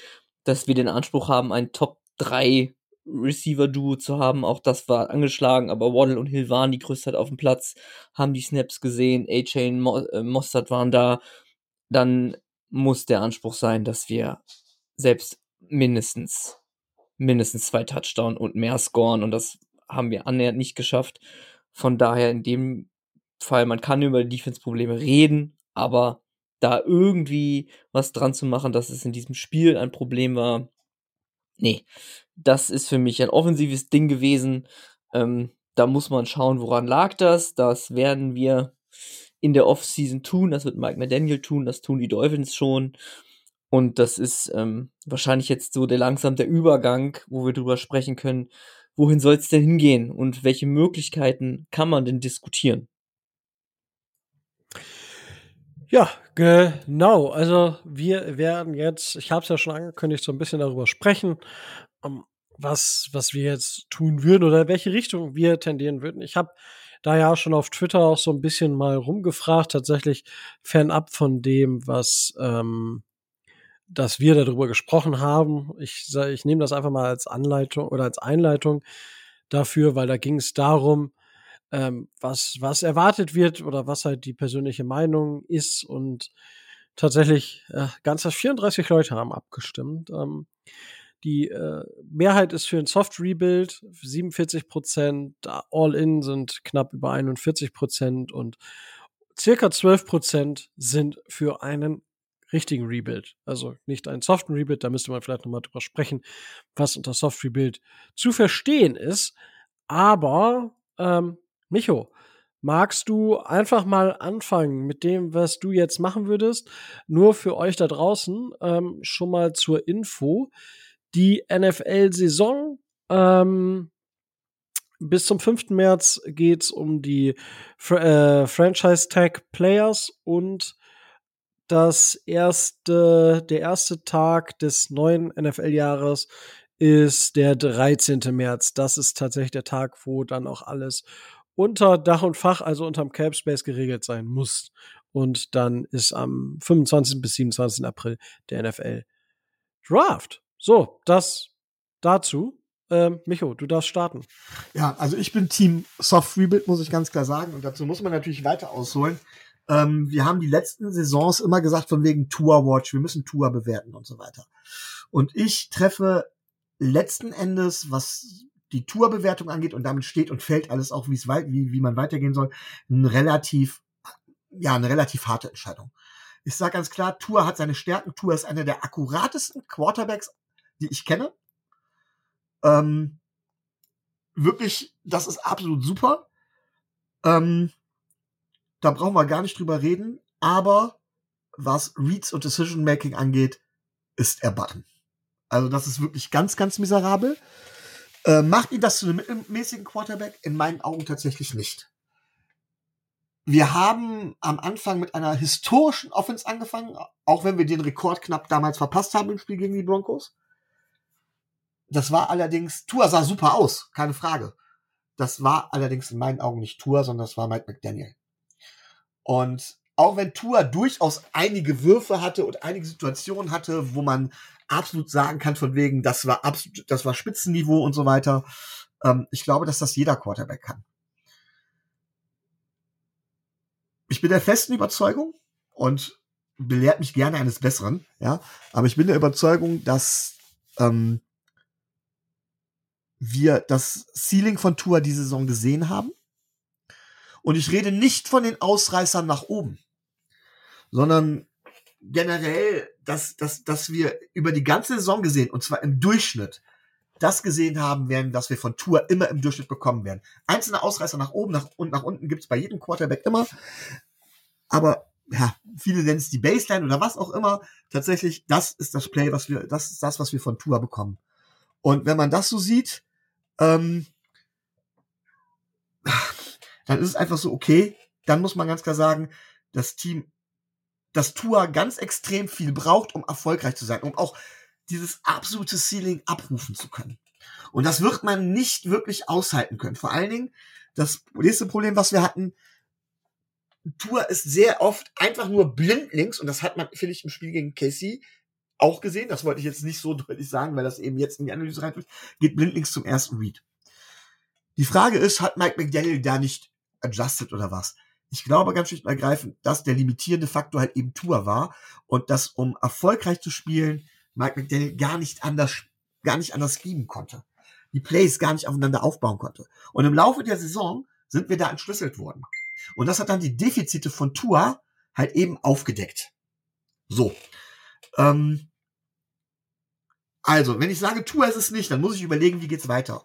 dass wir den Anspruch haben, ein Top 3 Receiver-Duo zu haben. Auch das war angeschlagen, aber Waddle und Hill waren die größte auf dem Platz, haben die Snaps gesehen, A-Chain, Mo äh, waren da. Dann muss der Anspruch sein, dass wir selbst mindestens, mindestens zwei Touchdown und mehr scoren und das haben wir annähernd nicht geschafft. Von daher in dem Fall, man kann über Defense-Probleme reden, aber da irgendwie was dran zu machen, dass es in diesem Spiel ein Problem war, nee, das ist für mich ein offensives Ding gewesen. Ähm, da muss man schauen, woran lag das. Das werden wir in der Offseason tun. Das wird Mike McDaniel tun. Das tun die Dolphins schon. Und das ist ähm, wahrscheinlich jetzt so der langsam der Übergang, wo wir drüber sprechen können, wohin soll es denn hingehen und welche Möglichkeiten kann man denn diskutieren? Ja, genau. Also wir werden jetzt, ich habe es ja schon angekündigt, so ein bisschen darüber sprechen, um, was, was wir jetzt tun würden oder welche Richtung wir tendieren würden. Ich habe da ja schon auf Twitter auch so ein bisschen mal rumgefragt, tatsächlich fernab von dem, was ähm, dass wir darüber gesprochen haben. Ich, ich nehme das einfach mal als Anleitung oder als Einleitung dafür, weil da ging es darum, ähm, was, was erwartet wird oder was halt die persönliche Meinung ist. Und tatsächlich äh, ganze 34 Leute haben abgestimmt. Ähm, die äh, Mehrheit ist für ein Soft Rebuild, 47 Prozent, All-In sind knapp über 41 Prozent und circa 12 Prozent sind für einen richtigen Rebuild. Also nicht einen soften Rebuild, da müsste man vielleicht nochmal drüber sprechen, was unter Soft Rebuild zu verstehen ist. Aber ähm, Micho, magst du einfach mal anfangen mit dem, was du jetzt machen würdest? Nur für euch da draußen ähm, schon mal zur Info. Die NFL-Saison ähm, bis zum 5. März geht's um die Fra äh, Franchise Tag Players und das erste, der erste Tag des neuen NFL-Jahres ist der 13. März. Das ist tatsächlich der Tag, wo dann auch alles unter Dach und Fach, also unterm Cap Space geregelt sein muss. Und dann ist am 25. bis 27. April der NFL Draft. So, das dazu. Ähm, Micho, du darfst starten. Ja, also ich bin Team Soft Rebuild, muss ich ganz klar sagen. Und dazu muss man natürlich weiter ausholen. Ähm, wir haben die letzten Saisons immer gesagt, von wegen Tour Watch, wir müssen Tour bewerten und so weiter. Und ich treffe letzten Endes, was die Tourbewertung angeht und damit steht und fällt alles auch, wie es wie, wie man weitergehen soll, ein relativ, ja, eine relativ harte Entscheidung. Ich sage ganz klar, Tour hat seine Stärken. Tour ist einer der akkuratesten Quarterbacks, die ich kenne. Ähm, wirklich, das ist absolut super. Ähm, da brauchen wir gar nicht drüber reden. Aber was Reads und Decision Making angeht, ist er Button. Also das ist wirklich ganz, ganz miserabel. Äh, macht ihn das zu einem mittelmäßigen Quarterback? In meinen Augen tatsächlich nicht. Wir haben am Anfang mit einer historischen Offense angefangen, auch wenn wir den Rekord knapp damals verpasst haben im Spiel gegen die Broncos. das war allerdings, Tour sah super aus, keine Frage. Das war allerdings in meinen Augen nicht Tour, sondern das war Mike McDaniel. Und auch wenn Tour durchaus einige Würfe hatte und einige Situationen hatte, wo man absolut sagen kann, von wegen, das war absolut, das war Spitzenniveau und so weiter. Ähm, ich glaube, dass das jeder Quarterback kann. Ich bin der festen Überzeugung und belehrt mich gerne eines Besseren, ja, aber ich bin der Überzeugung, dass ähm, wir das Ceiling von Tour diese Saison gesehen haben. Und ich rede nicht von den Ausreißern nach oben, sondern generell, dass, dass, dass wir über die ganze Saison gesehen, und zwar im Durchschnitt, das gesehen haben werden, dass wir von Tour immer im Durchschnitt bekommen werden. Einzelne Ausreißer nach oben nach, und nach unten gibt's bei jedem Quarterback immer. Aber ja, viele nennen es die Baseline oder was auch immer. Tatsächlich, das ist das Play, was wir, das ist das, was wir von Tour bekommen. Und wenn man das so sieht, ähm, dann ist es einfach so, okay, dann muss man ganz klar sagen, das Team, das Tour ganz extrem viel braucht, um erfolgreich zu sein, um auch dieses absolute Ceiling abrufen zu können. Und das wird man nicht wirklich aushalten können. Vor allen Dingen, das nächste Problem, was wir hatten, Tour ist sehr oft einfach nur blindlings, und das hat man, finde ich, im Spiel gegen KC auch gesehen. Das wollte ich jetzt nicht so deutlich sagen, weil das eben jetzt in die Analyse reintut. Geht blindlings zum ersten Read. Die Frage ist, hat Mike McDaniel da nicht adjusted oder was? Ich glaube ganz schlicht und ergreifend, dass der limitierende Faktor halt eben Tour war und dass, um erfolgreich zu spielen, Mike McDaniel gar nicht anders, gar nicht anders schieben konnte. Die Plays gar nicht aufeinander aufbauen konnte. Und im Laufe der Saison sind wir da entschlüsselt worden. Und das hat dann die Defizite von Tua halt eben aufgedeckt. So. Ähm, also, wenn ich sage, Tua ist es nicht, dann muss ich überlegen, wie geht's weiter.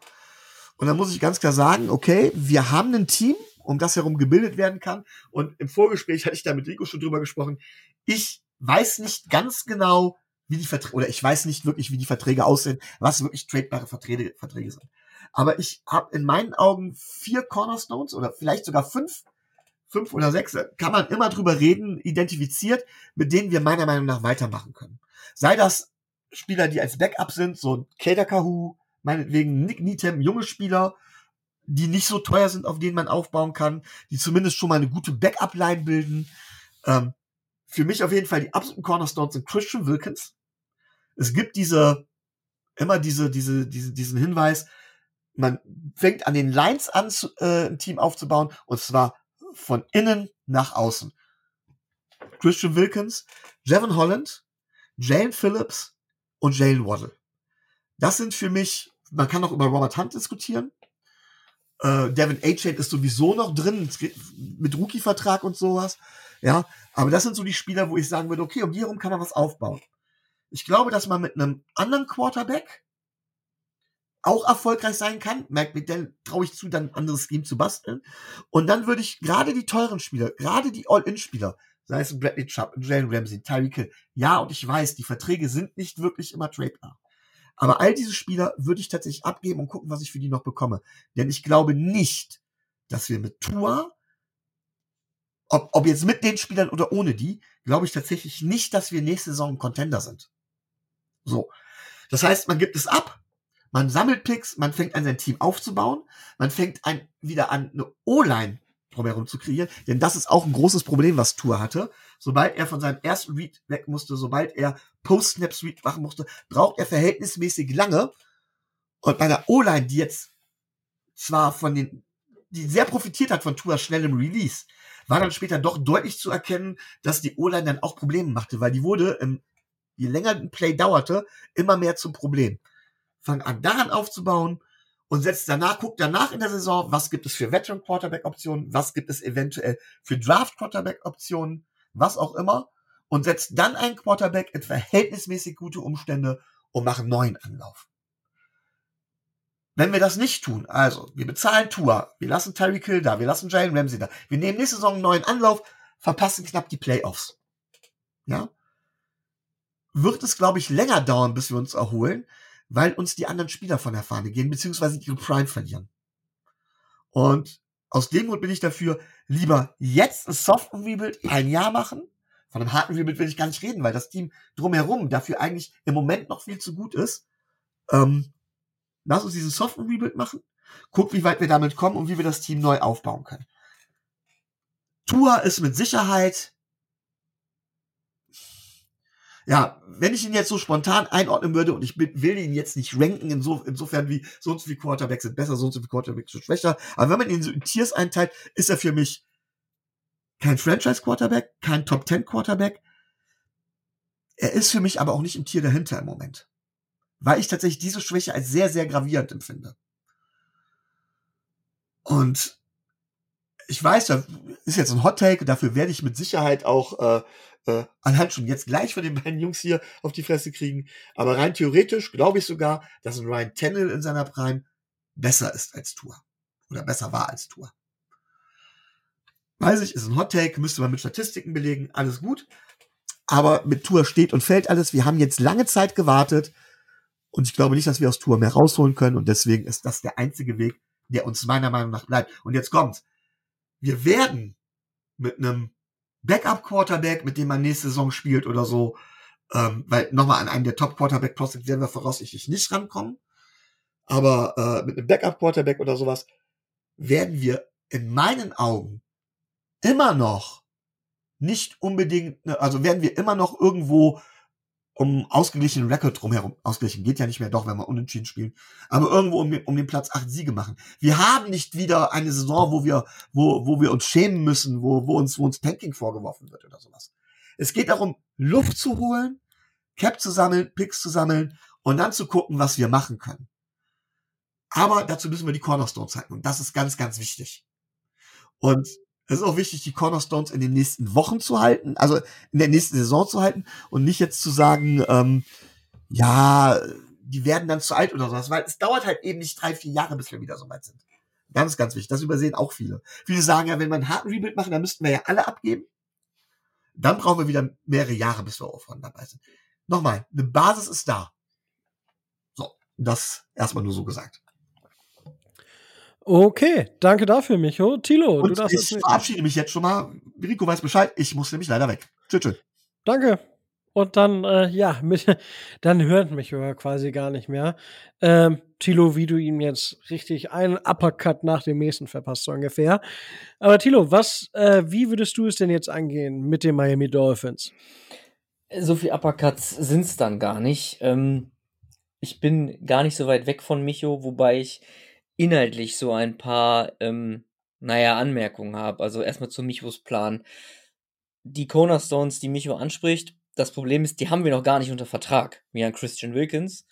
Und dann muss ich ganz klar sagen, okay, wir haben ein Team, um das herum gebildet werden kann. Und im Vorgespräch hatte ich da mit Rico schon drüber gesprochen. Ich weiß nicht ganz genau, wie die Verträge, oder ich weiß nicht wirklich, wie die Verträge aussehen, was wirklich tradebare Verträge, Verträge sind. Aber ich habe in meinen Augen vier Cornerstones oder vielleicht sogar fünf, fünf oder sechs, kann man immer drüber reden, identifiziert, mit denen wir meiner Meinung nach weitermachen können. Sei das Spieler, die als Backup sind, so Kader Kahu, meinetwegen Nick Nietem, junge Spieler, die nicht so teuer sind, auf denen man aufbauen kann, die zumindest schon mal eine gute Backup-Line bilden. Ähm, für mich auf jeden Fall die absoluten Cornerstones sind Christian Wilkins. Es gibt diese, immer diese, diese, diese, diesen Hinweis, man fängt an den Lines an, äh, ein Team aufzubauen, und zwar von innen nach außen. Christian Wilkins, Jevon Holland, Jane Phillips und Jalen Waddle. Das sind für mich, man kann auch über Robert Hunt diskutieren. Äh, Devin A. ist sowieso noch drin, mit Rookie-Vertrag und sowas. Ja, aber das sind so die Spieler, wo ich sagen würde, okay, um die herum kann man was aufbauen. Ich glaube, dass man mit einem anderen Quarterback auch erfolgreich sein kann. Merkt mit der traue ich zu, dann ein anderes Scheme zu basteln. Und dann würde ich gerade die teuren Spieler, gerade die All-In-Spieler, sei es Bradley Chubb, Jalen Ramsey, Tyreek Hill, ja, und ich weiß, die Verträge sind nicht wirklich immer tradebar. Aber all diese Spieler würde ich tatsächlich abgeben und gucken, was ich für die noch bekomme. Denn ich glaube nicht, dass wir mit Tua, ob, ob jetzt mit den Spielern oder ohne die, glaube ich tatsächlich nicht, dass wir nächste Saison Contender sind. So. Das heißt, man gibt es ab, man sammelt Picks, man fängt an, sein Team aufzubauen, man fängt ein, wieder an, eine O-Line drumherum zu kreieren, denn das ist auch ein großes Problem, was Tour hatte. Sobald er von seinem ersten Read weg musste, sobald er Post-Snap-Read machen musste, braucht er verhältnismäßig lange. Und bei der O-Line, die jetzt zwar von den, die sehr profitiert hat von Tours schnellem Release, war dann später doch deutlich zu erkennen, dass die O-Line dann auch Probleme machte, weil die wurde, ähm, je länger ein Play dauerte, immer mehr zum Problem. Fang an, daran aufzubauen und setzt danach, guckt danach in der Saison, was gibt es für Veteran Quarterback Optionen, was gibt es eventuell für Draft Quarterback Optionen, was auch immer und setzt dann einen Quarterback in verhältnismäßig gute Umstände und macht einen neuen Anlauf. Wenn wir das nicht tun, also wir bezahlen Tour, wir lassen Tyreek Hill da, wir lassen Jalen Ramsey da, wir nehmen nächste Saison einen neuen Anlauf, verpassen knapp die Playoffs. Ja? Wird es, glaube ich, länger dauern, bis wir uns erholen, weil uns die anderen Spieler von der Fahne gehen, beziehungsweise ihre Prime verlieren. Und aus dem Grund bin ich dafür, lieber jetzt ein soften Rebuild ein Jahr machen. Von einem harten Rebuild will ich gar nicht reden, weil das Team drumherum dafür eigentlich im Moment noch viel zu gut ist. Ähm, Lass uns diesen soften Rebuild machen. Guck, wie weit wir damit kommen und wie wir das Team neu aufbauen können. Tua ist mit Sicherheit ja, wenn ich ihn jetzt so spontan einordnen würde und ich will ihn jetzt nicht ranken, inso, insofern wie so und so viele Quarterbacks sind besser, so und so viele Quarterbacks sind schwächer, aber wenn man ihn so in Tiers einteilt, ist er für mich kein Franchise-Quarterback, kein Top-10-Quarterback. Er ist für mich aber auch nicht im Tier dahinter im Moment. Weil ich tatsächlich diese Schwäche als sehr, sehr gravierend empfinde. Und ich weiß, das ist jetzt ein Hot Take, dafür werde ich mit Sicherheit auch äh, äh, anhand schon jetzt gleich von den beiden Jungs hier auf die Fresse kriegen. Aber rein theoretisch glaube ich sogar, dass ein Ryan Tannehill in seiner Prime besser ist als Tour. Oder besser war als Tour. Weiß ich, ist ein Hot Take, müsste man mit Statistiken belegen, alles gut. Aber mit Tour steht und fällt alles. Wir haben jetzt lange Zeit gewartet. Und ich glaube nicht, dass wir aus Tour mehr rausholen können. Und deswegen ist das der einzige Weg, der uns meiner Meinung nach bleibt. Und jetzt kommt. Wir werden mit einem Backup-Quarterback, mit dem man nächste Saison spielt oder so. Ähm, weil nochmal an einen der Top-Quarterback-Prospects werden wir voraussichtlich nicht rankommen. Aber äh, mit einem Backup-Quarterback oder sowas werden wir in meinen Augen immer noch nicht unbedingt, ne, also werden wir immer noch irgendwo um ausgeglichenen Rekord drumherum. Ausgleichen geht ja nicht mehr, doch, wenn wir unentschieden spielen. Aber irgendwo um, um den Platz acht Siege machen. Wir haben nicht wieder eine Saison, wo wir, wo, wo wir uns schämen müssen, wo, wo uns, wo uns Tanking vorgeworfen wird oder sowas. Es geht darum, Luft zu holen, Cap zu sammeln, Picks zu sammeln und dann zu gucken, was wir machen können. Aber dazu müssen wir die Cornerstones halten. Und das ist ganz, ganz wichtig. Und es ist auch wichtig, die Cornerstones in den nächsten Wochen zu halten, also in der nächsten Saison zu halten und nicht jetzt zu sagen, ähm, ja, die werden dann zu alt oder sowas, weil es dauert halt eben nicht drei, vier Jahre, bis wir wieder so weit sind. Ganz, ganz wichtig. Das übersehen auch viele. Viele sagen ja, wenn wir einen harten Rebuild machen, dann müssten wir ja alle abgeben. Dann brauchen wir wieder mehrere Jahre, bis wir aufhören dabei sind. Nochmal, eine Basis ist da. So, das erstmal nur so gesagt. Okay, danke dafür, Micho. Tilo, Und du darfst ich verabschiede mich jetzt schon mal. Rico weiß Bescheid, ich muss nämlich leider weg. Tschüss, tschüss. Danke. Und dann, äh, ja, mit, dann hört mich ja quasi gar nicht mehr. Ähm, Tilo, wie du ihm jetzt richtig einen Uppercut nach dem nächsten verpasst, so ungefähr. Aber Tilo, was, äh, wie würdest du es denn jetzt angehen mit den Miami Dolphins? So viel Uppercuts sind es dann gar nicht. Ähm, ich bin gar nicht so weit weg von Micho, wobei ich inhaltlich so ein paar, ähm, naja, Anmerkungen habe. Also erstmal zu Michos Plan. Die Cornerstones, die Micho anspricht, das Problem ist, die haben wir noch gar nicht unter Vertrag, wie an Christian Wilkins.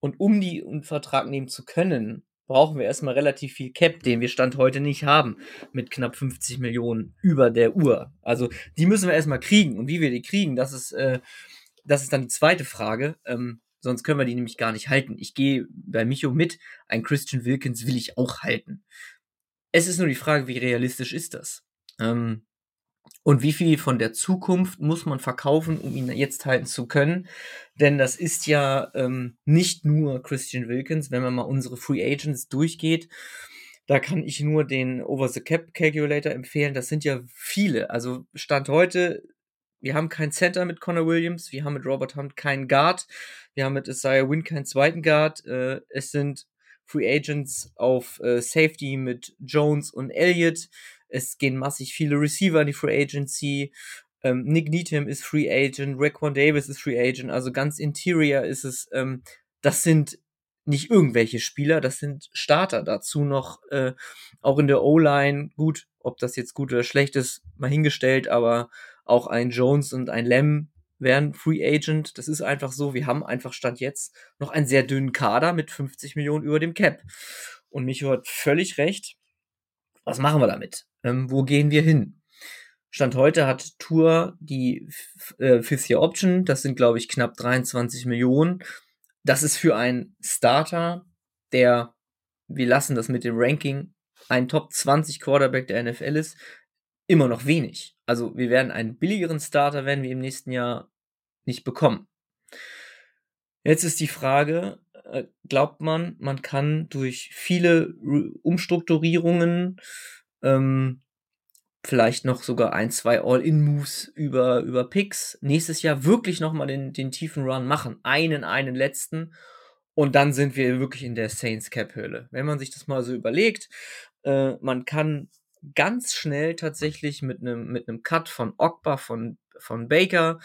Und um die unter Vertrag nehmen zu können, brauchen wir erstmal relativ viel Cap, den wir Stand heute nicht haben, mit knapp 50 Millionen über der Uhr. Also die müssen wir erstmal kriegen. Und wie wir die kriegen, das ist, äh, das ist dann die zweite Frage. Ähm, sonst können wir die nämlich gar nicht halten. Ich gehe bei Micho mit, ein Christian Wilkins will ich auch halten. Es ist nur die Frage, wie realistisch ist das? Ähm, und wie viel von der Zukunft muss man verkaufen, um ihn jetzt halten zu können? Denn das ist ja ähm, nicht nur Christian Wilkins, wenn man mal unsere Free Agents durchgeht. Da kann ich nur den Over the Cap Calculator empfehlen. Das sind ja viele. Also Stand heute wir haben kein Center mit Connor Williams, wir haben mit Robert Hunt keinen Guard, wir haben mit Isaiah Wynn keinen zweiten Guard, äh, es sind Free Agents auf äh, Safety mit Jones und Elliott, es gehen massig viele Receiver in die Free Agency, ähm, Nick Needham ist Free Agent, Raquan Davis ist Free Agent, also ganz interior ist es, ähm, das sind nicht irgendwelche Spieler, das sind Starter. Dazu noch äh, auch in der O-Line, gut, ob das jetzt gut oder schlecht ist, mal hingestellt, aber auch ein Jones und ein Lem wären Free Agent. Das ist einfach so. Wir haben einfach Stand jetzt noch einen sehr dünnen Kader mit 50 Millionen über dem Cap. Und Micho hat völlig recht. Was machen wir damit? Ähm, wo gehen wir hin? Stand heute hat Tour die äh, Fifth Year Option. Das sind, glaube ich, knapp 23 Millionen. Das ist für einen Starter, der, wir lassen das mit dem Ranking, ein Top 20 Quarterback der NFL ist, immer noch wenig. Also wir werden einen billigeren Starter werden wir im nächsten Jahr nicht bekommen. Jetzt ist die Frage, äh, glaubt man, man kann durch viele Umstrukturierungen, ähm, vielleicht noch sogar ein, zwei All-In-Moves über, über Picks, nächstes Jahr wirklich nochmal den, den tiefen Run machen. Einen, einen letzten. Und dann sind wir wirklich in der Saints Cap-Höhle. Wenn man sich das mal so überlegt, äh, man kann ganz schnell tatsächlich mit einem mit einem Cut von Ogba, von, von Baker,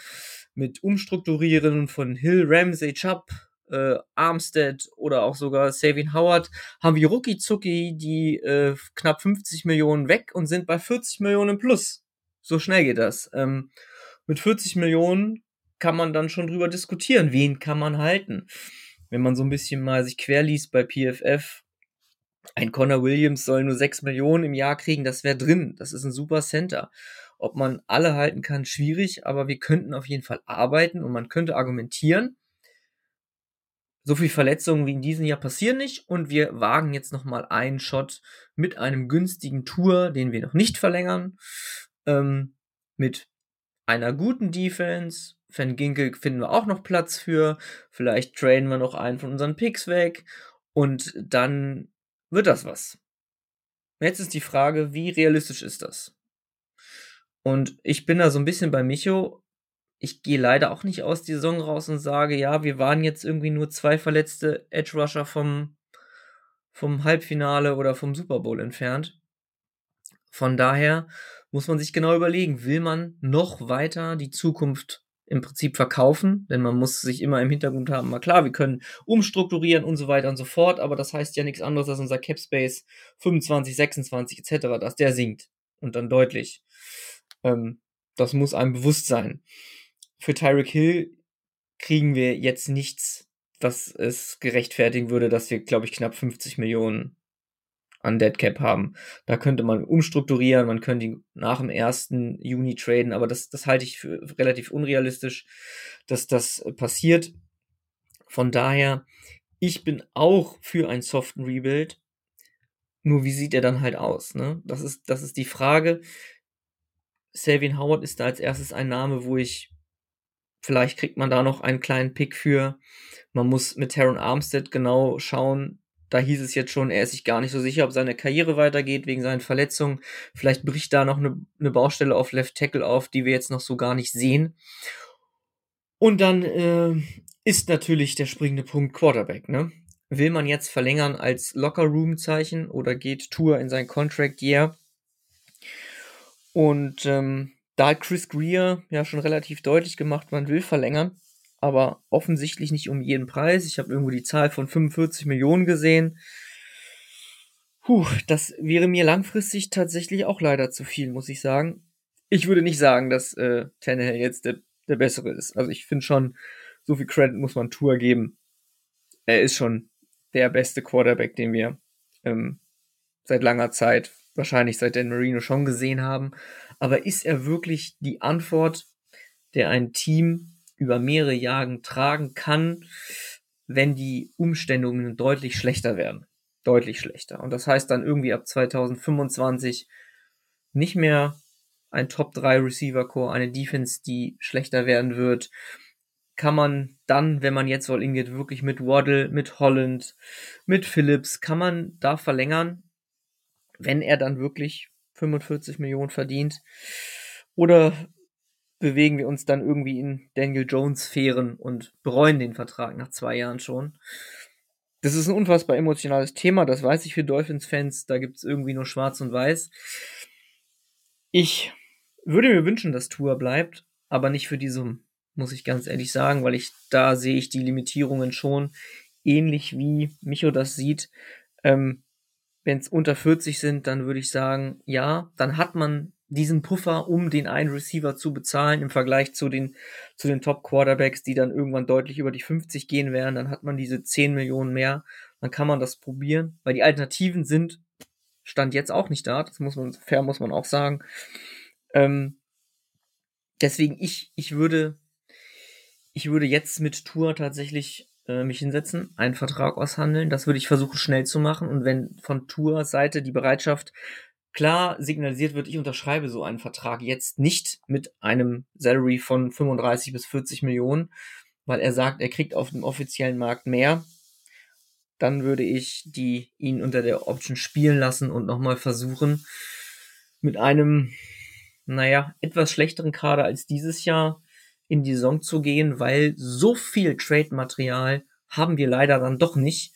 mit Umstrukturieren von Hill, Ramsey, Chubb, äh, Armstead oder auch sogar Savin Howard, haben wir Rucki Zucki die äh, knapp 50 Millionen weg und sind bei 40 Millionen plus. So schnell geht das. Ähm, mit 40 Millionen kann man dann schon drüber diskutieren, wen kann man halten. Wenn man so ein bisschen mal sich querliest bei PFF, ein Connor Williams soll nur 6 Millionen im Jahr kriegen, das wäre drin. Das ist ein super Center. Ob man alle halten kann, schwierig, aber wir könnten auf jeden Fall arbeiten und man könnte argumentieren, so viel Verletzungen wie in diesem Jahr passieren nicht und wir wagen jetzt nochmal einen Shot mit einem günstigen Tour, den wir noch nicht verlängern, ähm, mit einer guten Defense. Van Ginkel finden wir auch noch Platz für. Vielleicht traden wir noch einen von unseren Picks weg und dann wird das was. Jetzt ist die Frage, wie realistisch ist das? Und ich bin da so ein bisschen bei Micho ich gehe leider auch nicht aus die Saison raus und sage, ja, wir waren jetzt irgendwie nur zwei verletzte Edge Rusher vom, vom Halbfinale oder vom Super Bowl entfernt. Von daher muss man sich genau überlegen, will man noch weiter die Zukunft im Prinzip verkaufen, denn man muss sich immer im Hintergrund haben, mal klar, wir können umstrukturieren und so weiter und so fort, aber das heißt ja nichts anderes, als unser Cap Space 25, 26 etc., dass der sinkt und dann deutlich. Ähm, das muss einem bewusst sein für Tyreek Hill kriegen wir jetzt nichts, was es gerechtfertigen würde, dass wir, glaube ich, knapp 50 Millionen an Dead Cap haben. Da könnte man umstrukturieren, man könnte ihn nach dem 1. Juni traden, aber das, das halte ich für relativ unrealistisch, dass das passiert. Von daher, ich bin auch für einen soften Rebuild. Nur wie sieht er dann halt aus? Ne? Das, ist, das ist die Frage. Savin Howard ist da als erstes ein Name, wo ich Vielleicht kriegt man da noch einen kleinen Pick für. Man muss mit Taron Armstead genau schauen. Da hieß es jetzt schon, er ist sich gar nicht so sicher, ob seine Karriere weitergeht wegen seinen Verletzungen. Vielleicht bricht da noch eine, eine Baustelle auf Left Tackle auf, die wir jetzt noch so gar nicht sehen. Und dann äh, ist natürlich der springende Punkt Quarterback. Ne? Will man jetzt verlängern als Locker-Room-Zeichen oder geht Tour in sein Contract Year? Und ähm, da hat Chris Greer ja schon relativ deutlich gemacht, man will verlängern, aber offensichtlich nicht um jeden Preis. Ich habe irgendwo die Zahl von 45 Millionen gesehen. Puh, das wäre mir langfristig tatsächlich auch leider zu viel, muss ich sagen. Ich würde nicht sagen, dass äh, Tannehill jetzt der, der bessere ist. Also ich finde schon, so viel Credit muss man Tour geben. Er ist schon der beste Quarterback, den wir ähm, seit langer Zeit, wahrscheinlich seit Dan Marino schon gesehen haben aber ist er wirklich die Antwort, der ein Team über mehrere Jahre tragen kann, wenn die Umstände deutlich schlechter werden? Deutlich schlechter. Und das heißt dann irgendwie ab 2025 nicht mehr ein Top 3 Receiver Core, eine Defense, die schlechter werden wird. Kann man dann, wenn man jetzt all in geht, wirklich mit Waddle, mit Holland, mit Phillips, kann man da verlängern, wenn er dann wirklich 45 Millionen verdient? Oder bewegen wir uns dann irgendwie in Daniel Jones Sphären und bereuen den Vertrag nach zwei Jahren schon? Das ist ein unfassbar emotionales Thema, das weiß ich für Dolphins-Fans, da gibt es irgendwie nur schwarz und weiß. Ich würde mir wünschen, dass Tour bleibt, aber nicht für die Summen, muss ich ganz ehrlich sagen, weil ich da sehe ich die Limitierungen schon ähnlich wie Micho das sieht. Ähm, wenn es unter 40 sind, dann würde ich sagen, ja, dann hat man diesen Puffer, um den einen Receiver zu bezahlen im Vergleich zu den, zu den Top Quarterbacks, die dann irgendwann deutlich über die 50 gehen werden, dann hat man diese 10 Millionen mehr, dann kann man das probieren, weil die Alternativen sind, stand jetzt auch nicht da, das muss man, fair muss man auch sagen. Ähm, deswegen, ich, ich würde, ich würde jetzt mit Tour tatsächlich äh, mich hinsetzen, einen Vertrag aushandeln. Das würde ich versuchen schnell zu machen. Und wenn von Tour-Seite die Bereitschaft klar signalisiert wird, ich unterschreibe so einen Vertrag jetzt nicht mit einem Salary von 35 bis 40 Millionen, weil er sagt, er kriegt auf dem offiziellen Markt mehr, dann würde ich die ihn unter der Option spielen lassen und nochmal versuchen, mit einem, naja, etwas schlechteren Kader als dieses Jahr in die Saison zu gehen, weil so viel Trade-Material haben wir leider dann doch nicht.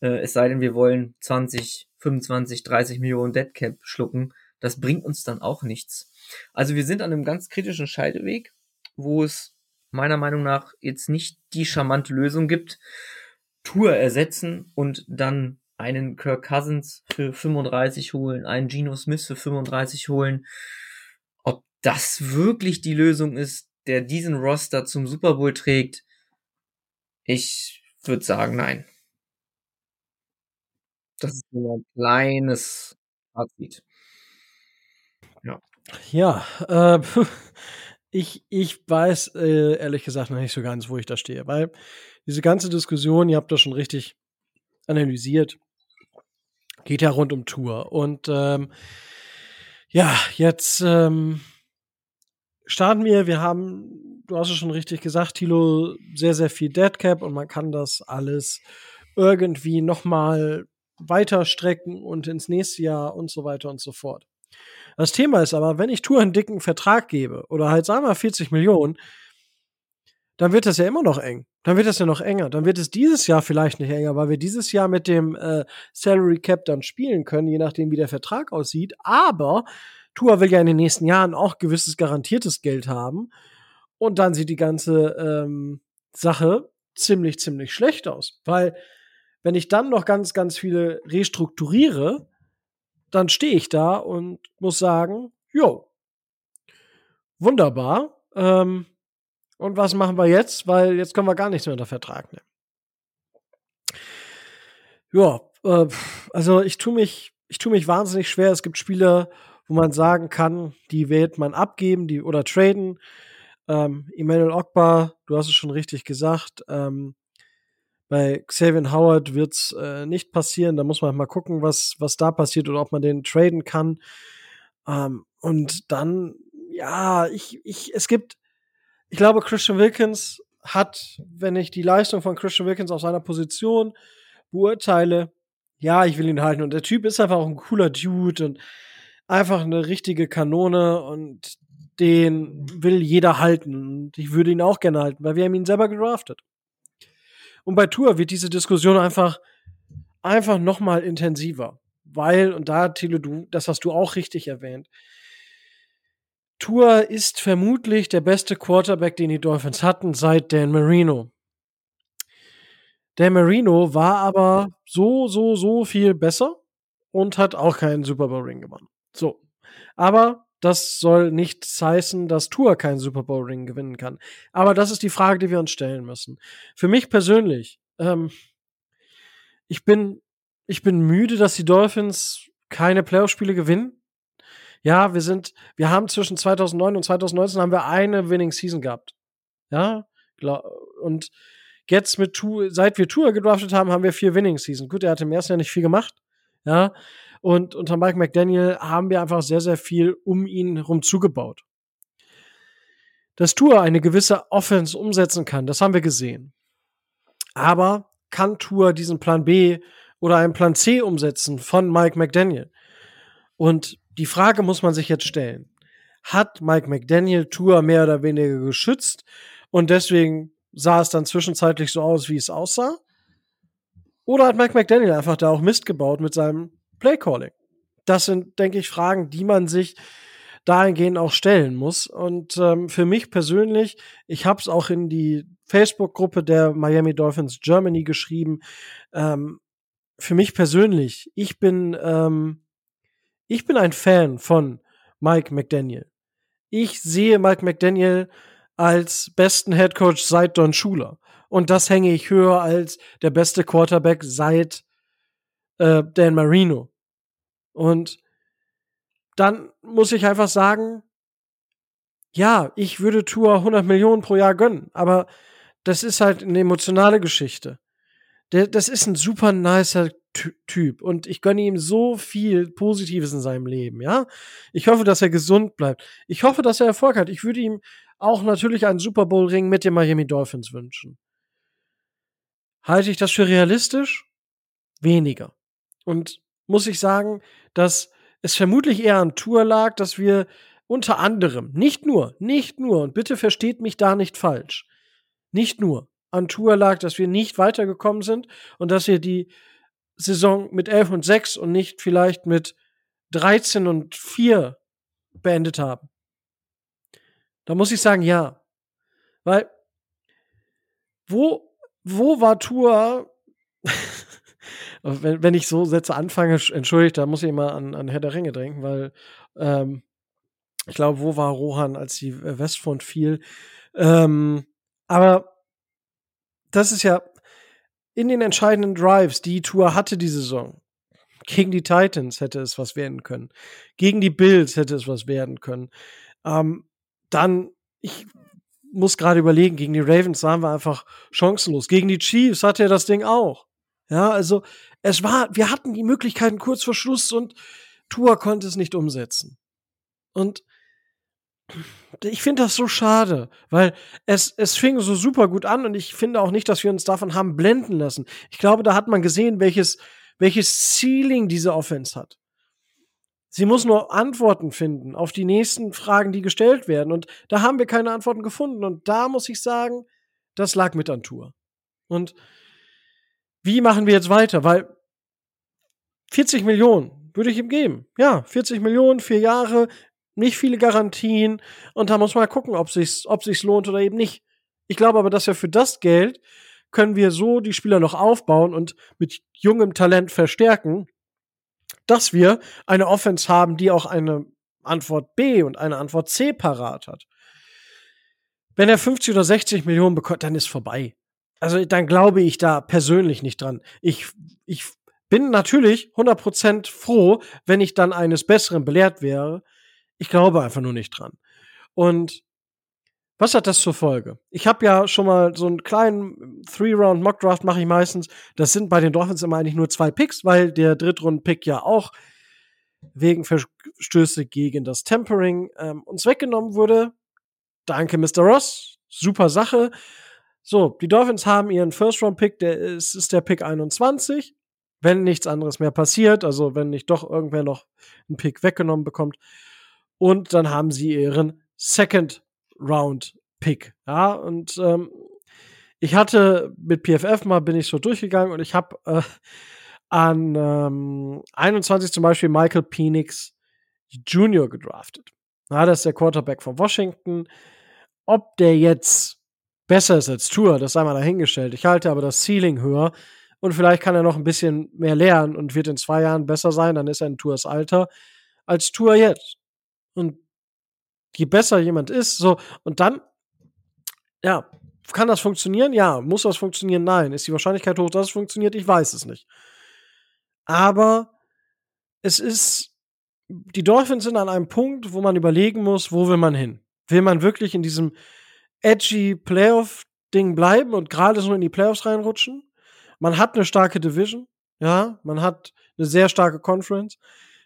Äh, es sei denn, wir wollen 20, 25, 30 Millionen Deadcap schlucken. Das bringt uns dann auch nichts. Also wir sind an einem ganz kritischen Scheideweg, wo es meiner Meinung nach jetzt nicht die charmante Lösung gibt. Tour ersetzen und dann einen Kirk Cousins für 35 holen, einen Geno Smith für 35 holen. Ob das wirklich die Lösung ist, der diesen Roster zum Super Bowl trägt, ich würde sagen, nein. Das ist nur ein kleines Fazit. Ja. Ja, äh, ich, ich weiß äh, ehrlich gesagt noch nicht so ganz, wo ich da stehe, weil diese ganze Diskussion, ihr habt das schon richtig analysiert, geht ja rund um Tour. Und ähm, ja, jetzt ähm, starten wir. Wir haben, du hast es schon richtig gesagt, Tilo, sehr, sehr viel Deadcap und man kann das alles irgendwie nochmal weiter strecken und ins nächste Jahr und so weiter und so fort. Das Thema ist aber, wenn ich Tour einen dicken Vertrag gebe oder halt sagen wir 40 Millionen, dann wird das ja immer noch eng. Dann wird das ja noch enger. Dann wird es dieses Jahr vielleicht nicht enger, weil wir dieses Jahr mit dem äh, Salary Cap dann spielen können, je nachdem, wie der Vertrag aussieht. Aber Tour will ja in den nächsten Jahren auch gewisses garantiertes Geld haben. Und dann sieht die ganze ähm, Sache ziemlich, ziemlich schlecht aus. Weil wenn ich dann noch ganz, ganz viele restrukturiere, dann stehe ich da und muss sagen, jo, wunderbar. Ähm, und was machen wir jetzt? Weil jetzt können wir gar nichts mehr unter Vertrag nehmen. Ja, äh, also ich tue mich, ich tue mich wahnsinnig schwer. Es gibt Spieler, wo man sagen kann, die wird man abgeben, die oder traden. Ähm, Emmanuel Ogbar, du hast es schon richtig gesagt. Ähm, bei Xavier Howard wird's äh, nicht passieren. Da muss man mal gucken, was, was da passiert oder ob man den traden kann. Ähm, und dann, ja, ich, ich, es gibt, ich glaube, Christian Wilkins hat, wenn ich die Leistung von Christian Wilkins auf seiner Position beurteile, ja, ich will ihn halten. Und der Typ ist einfach auch ein cooler Dude und einfach eine richtige Kanone und den will jeder halten. Und ich würde ihn auch gerne halten, weil wir haben ihn selber gedraftet. Und bei Tour wird diese Diskussion einfach, einfach noch mal intensiver. Weil, und da, Thilo, du, das hast du auch richtig erwähnt, Tour ist vermutlich der beste Quarterback, den die Dolphins hatten, seit Dan Marino. Dan Marino war aber so, so, so viel besser und hat auch keinen Super Bowl Ring gewonnen. So. Aber das soll nicht heißen, dass Tour keinen Super Bowl Ring gewinnen kann. Aber das ist die Frage, die wir uns stellen müssen. Für mich persönlich, ähm, ich bin, ich bin müde, dass die Dolphins keine Playoff-Spiele gewinnen. Ja, wir sind, wir haben zwischen 2009 und 2019 haben wir eine Winning Season gehabt. Ja, und jetzt mit Tour, seit wir Tour gedraftet haben, haben wir vier Winning Season. Gut, er hat im ersten Jahr nicht viel gemacht. Ja, und unter Mike McDaniel haben wir einfach sehr, sehr viel um ihn herum zugebaut. Dass Tour eine gewisse Offense umsetzen kann, das haben wir gesehen. Aber kann Tour diesen Plan B oder einen Plan C umsetzen von Mike McDaniel? Und die Frage muss man sich jetzt stellen. Hat Mike McDaniel Tour mehr oder weniger geschützt und deswegen sah es dann zwischenzeitlich so aus, wie es aussah? Oder hat Mike McDaniel einfach da auch Mist gebaut mit seinem Playcalling? Das sind, denke ich, Fragen, die man sich dahingehend auch stellen muss. Und ähm, für mich persönlich, ich habe es auch in die Facebook-Gruppe der Miami Dolphins Germany geschrieben. Ähm, für mich persönlich, ich bin, ähm, ich bin ein Fan von Mike McDaniel. Ich sehe Mike McDaniel als besten Head Coach seit Don Schuler. Und das hänge ich höher als der beste Quarterback seit äh, Dan Marino. Und dann muss ich einfach sagen, ja, ich würde Tour 100 Millionen pro Jahr gönnen, aber das ist halt eine emotionale Geschichte. Der, das ist ein super nicer Typ und ich gönne ihm so viel Positives in seinem Leben, ja. Ich hoffe, dass er gesund bleibt. Ich hoffe, dass er Erfolg hat. Ich würde ihm auch natürlich einen Super Bowl Ring mit den Miami Dolphins wünschen. Halte ich das für realistisch? Weniger. Und muss ich sagen, dass es vermutlich eher an Tour lag, dass wir unter anderem, nicht nur, nicht nur, und bitte versteht mich da nicht falsch, nicht nur, an Tour lag, dass wir nicht weitergekommen sind und dass wir die Saison mit 11 und 6 und nicht vielleicht mit 13 und 4 beendet haben? Da muss ich sagen, ja. Weil, wo, wo war Tour, wenn, wenn ich so Sätze anfange, entschuldigt, da muss ich immer an, an Herr der Ringe denken, weil ähm, ich glaube, wo war Rohan, als die Westfront fiel? Ähm, aber das ist ja in den entscheidenden Drives, die Tour hatte die Saison. Gegen die Titans hätte es was werden können. Gegen die Bills hätte es was werden können. Ähm, dann, ich muss gerade überlegen, gegen die Ravens waren wir einfach chancenlos. Gegen die Chiefs hatte er das Ding auch. Ja, also es war, wir hatten die Möglichkeiten kurz vor Schluss und Tour konnte es nicht umsetzen. Und ich finde das so schade, weil es, es fing so super gut an und ich finde auch nicht, dass wir uns davon haben blenden lassen. Ich glaube, da hat man gesehen, welches, welches Ceiling diese Offense hat. Sie muss nur Antworten finden auf die nächsten Fragen, die gestellt werden. Und da haben wir keine Antworten gefunden. Und da muss ich sagen, das lag mit an Tour. Und wie machen wir jetzt weiter? Weil 40 Millionen würde ich ihm geben. Ja, 40 Millionen, vier Jahre, nicht viele Garantien. Und da muss man gucken, ob sich's, ob sich's lohnt oder eben nicht. Ich glaube aber, dass wir für das Geld können wir so die Spieler noch aufbauen und mit jungem Talent verstärken, dass wir eine Offense haben, die auch eine Antwort B und eine Antwort C parat hat. Wenn er 50 oder 60 Millionen bekommt, dann ist vorbei. Also dann glaube ich da persönlich nicht dran. Ich, ich bin natürlich 100% froh, wenn ich dann eines Besseren belehrt wäre. Ich glaube einfach nur nicht dran. Und was hat das zur Folge? Ich habe ja schon mal so einen kleinen Three-Round-Mock-Draft mache ich meistens. Das sind bei den Dolphins immer eigentlich nur zwei Picks, weil der Drittrunden-Pick ja auch wegen Verstöße gegen das Tempering ähm, uns weggenommen wurde. Danke, Mr. Ross. Super Sache. So, die Dolphins haben ihren First-Round-Pick, der ist, ist der Pick 21. Wenn nichts anderes mehr passiert, also wenn nicht doch irgendwer noch einen Pick weggenommen bekommt. Und dann haben sie ihren Second Round Pick. Ja, und ähm, ich hatte mit PFF mal bin ich so durchgegangen und ich habe äh, an ähm, 21 zum Beispiel Michael Penix Jr. gedraftet. Ja, das ist der Quarterback von Washington. Ob der jetzt besser ist als Tour, das sei mal dahingestellt. Ich halte aber das Ceiling höher und vielleicht kann er noch ein bisschen mehr lernen und wird in zwei Jahren besser sein, dann ist er in Tours Alter als Tour jetzt. Und je besser jemand ist, so, und dann, ja, kann das funktionieren? Ja. Muss das funktionieren? Nein. Ist die Wahrscheinlichkeit hoch, dass es funktioniert? Ich weiß es nicht. Aber es ist, die Dolphins sind an einem Punkt, wo man überlegen muss, wo will man hin? Will man wirklich in diesem edgy Playoff-Ding bleiben und gerade so in die Playoffs reinrutschen? Man hat eine starke Division, ja, man hat eine sehr starke Conference.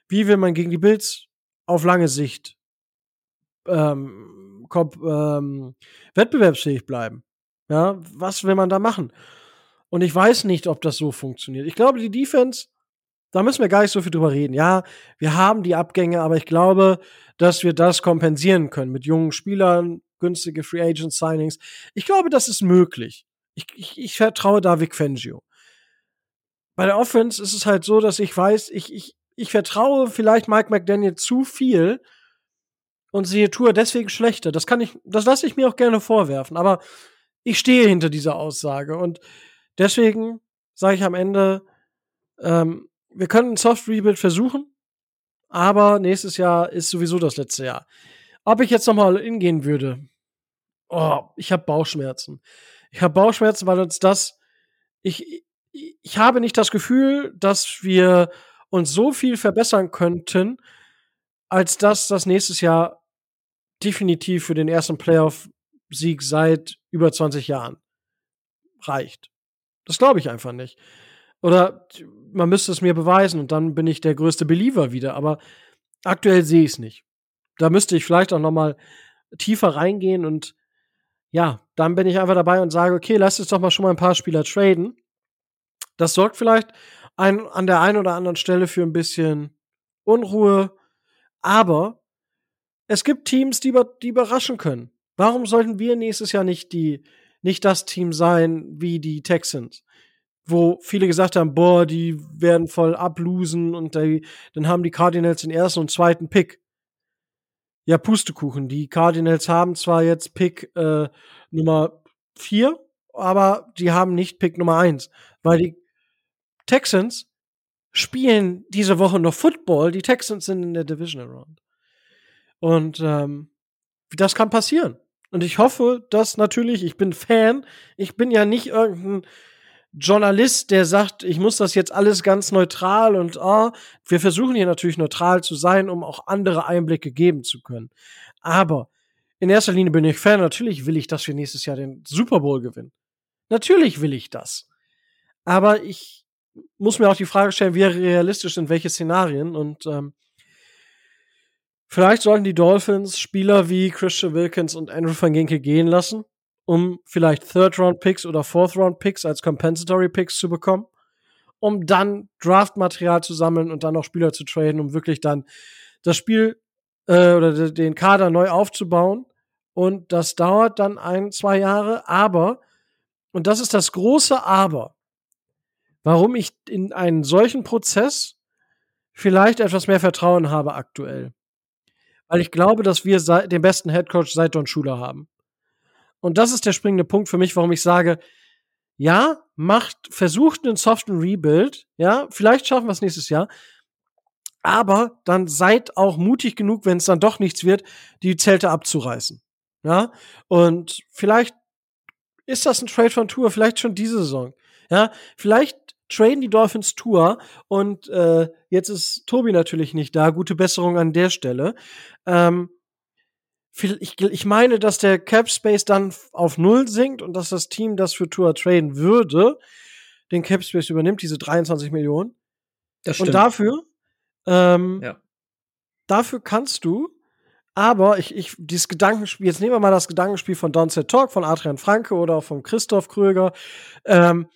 Wie will man gegen die Bills auf lange Sicht ähm, ähm, wettbewerbsfähig bleiben. Ja, was will man da machen? Und ich weiß nicht, ob das so funktioniert. Ich glaube, die Defense, da müssen wir gar nicht so viel drüber reden. Ja, wir haben die Abgänge, aber ich glaube, dass wir das kompensieren können mit jungen Spielern, günstige Free Agent Signings. Ich glaube, das ist möglich. Ich, ich, ich vertraue da Vic Fangio. Bei der Offense ist es halt so, dass ich weiß, ich, ich, ich vertraue vielleicht Mike McDaniel zu viel, und sehe Tour deswegen schlechter. Das kann ich, das lasse ich mir auch gerne vorwerfen, aber ich stehe hinter dieser Aussage und deswegen sage ich am Ende, ähm, wir können ein Soft Rebuild versuchen, aber nächstes Jahr ist sowieso das letzte Jahr. Ob ich jetzt nochmal hingehen würde, oh, ich habe Bauchschmerzen. Ich habe Bauchschmerzen, weil uns das, ich, ich habe nicht das Gefühl, dass wir uns so viel verbessern könnten, als dass das nächstes Jahr definitiv für den ersten Playoff-Sieg seit über 20 Jahren reicht. Das glaube ich einfach nicht. Oder man müsste es mir beweisen und dann bin ich der größte Believer wieder. Aber aktuell sehe ich es nicht. Da müsste ich vielleicht auch noch mal tiefer reingehen und ja, dann bin ich einfach dabei und sage, okay, lass uns doch mal schon mal ein paar Spieler traden. Das sorgt vielleicht ein, an der einen oder anderen Stelle für ein bisschen Unruhe, aber es gibt Teams, die, die überraschen können. Warum sollten wir nächstes Jahr nicht die, nicht das Team sein wie die Texans, wo viele gesagt haben, boah, die werden voll ablosen und die, dann haben die Cardinals den ersten und zweiten Pick. Ja, Pustekuchen. Die Cardinals haben zwar jetzt Pick äh, Nummer vier, aber die haben nicht Pick Nummer eins, weil die Texans spielen diese Woche noch Football. Die Texans sind in der Division Round. Und ähm, das kann passieren. Und ich hoffe, dass natürlich, ich bin Fan, ich bin ja nicht irgendein Journalist, der sagt, ich muss das jetzt alles ganz neutral und oh, wir versuchen hier natürlich neutral zu sein, um auch andere Einblicke geben zu können. Aber in erster Linie bin ich Fan, natürlich will ich, dass wir nächstes Jahr den Super Bowl gewinnen. Natürlich will ich das. Aber ich muss mir auch die Frage stellen, wie realistisch sind welche Szenarien und ähm, Vielleicht sollten die Dolphins Spieler wie Christian Wilkins und Andrew Van Ginkel gehen lassen, um vielleicht Third-Round-Picks oder Fourth-Round-Picks als Compensatory-Picks zu bekommen, um dann Draft-Material zu sammeln und dann noch Spieler zu traden, um wirklich dann das Spiel äh, oder den Kader neu aufzubauen. Und das dauert dann ein, zwei Jahre, aber, und das ist das große Aber, warum ich in einen solchen Prozess vielleicht etwas mehr Vertrauen habe aktuell. Weil ich glaube, dass wir den besten Headcoach seit Don Schuler haben. Und das ist der springende Punkt für mich, warum ich sage, ja, macht, versucht einen soften Rebuild, ja, vielleicht schaffen wir es nächstes Jahr, aber dann seid auch mutig genug, wenn es dann doch nichts wird, die Zelte abzureißen. Ja, und vielleicht ist das ein Trade von Tour, vielleicht schon diese Saison. Ja, vielleicht traden die Dolphins Tour und äh, jetzt ist Tobi natürlich nicht da. Gute Besserung an der Stelle. Ähm, ich, ich meine, dass der Cap Space dann auf Null sinkt und dass das Team, das für Tour traden würde, den Cap Space übernimmt, diese 23 Millionen. Das stimmt. Und dafür, ähm, ja. dafür kannst du aber ich, ich, dieses Gedankenspiel, jetzt nehmen wir mal das Gedankenspiel von Downset Talk, von Adrian Franke oder von Christoph Kröger. Ähm,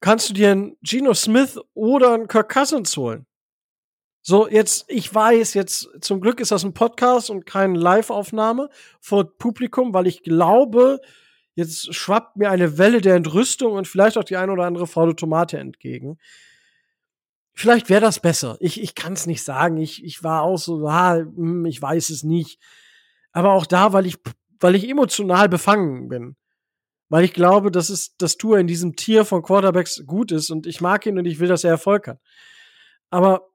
kannst du dir einen Geno Smith oder einen Kirk Cousins holen. So, jetzt, ich weiß, jetzt, zum Glück ist das ein Podcast und keine Live-Aufnahme vor Publikum, weil ich glaube, jetzt schwappt mir eine Welle der Entrüstung und vielleicht auch die ein oder andere faule Tomate entgegen. Vielleicht wäre das besser. Ich, ich kann es nicht sagen. Ich, ich war auch so, ah, hm, ich weiß es nicht. Aber auch da, weil ich, weil ich emotional befangen bin weil ich glaube, dass es, dass Tour in diesem Tier von Quarterbacks gut ist und ich mag ihn und ich will, dass er Erfolg hat. Aber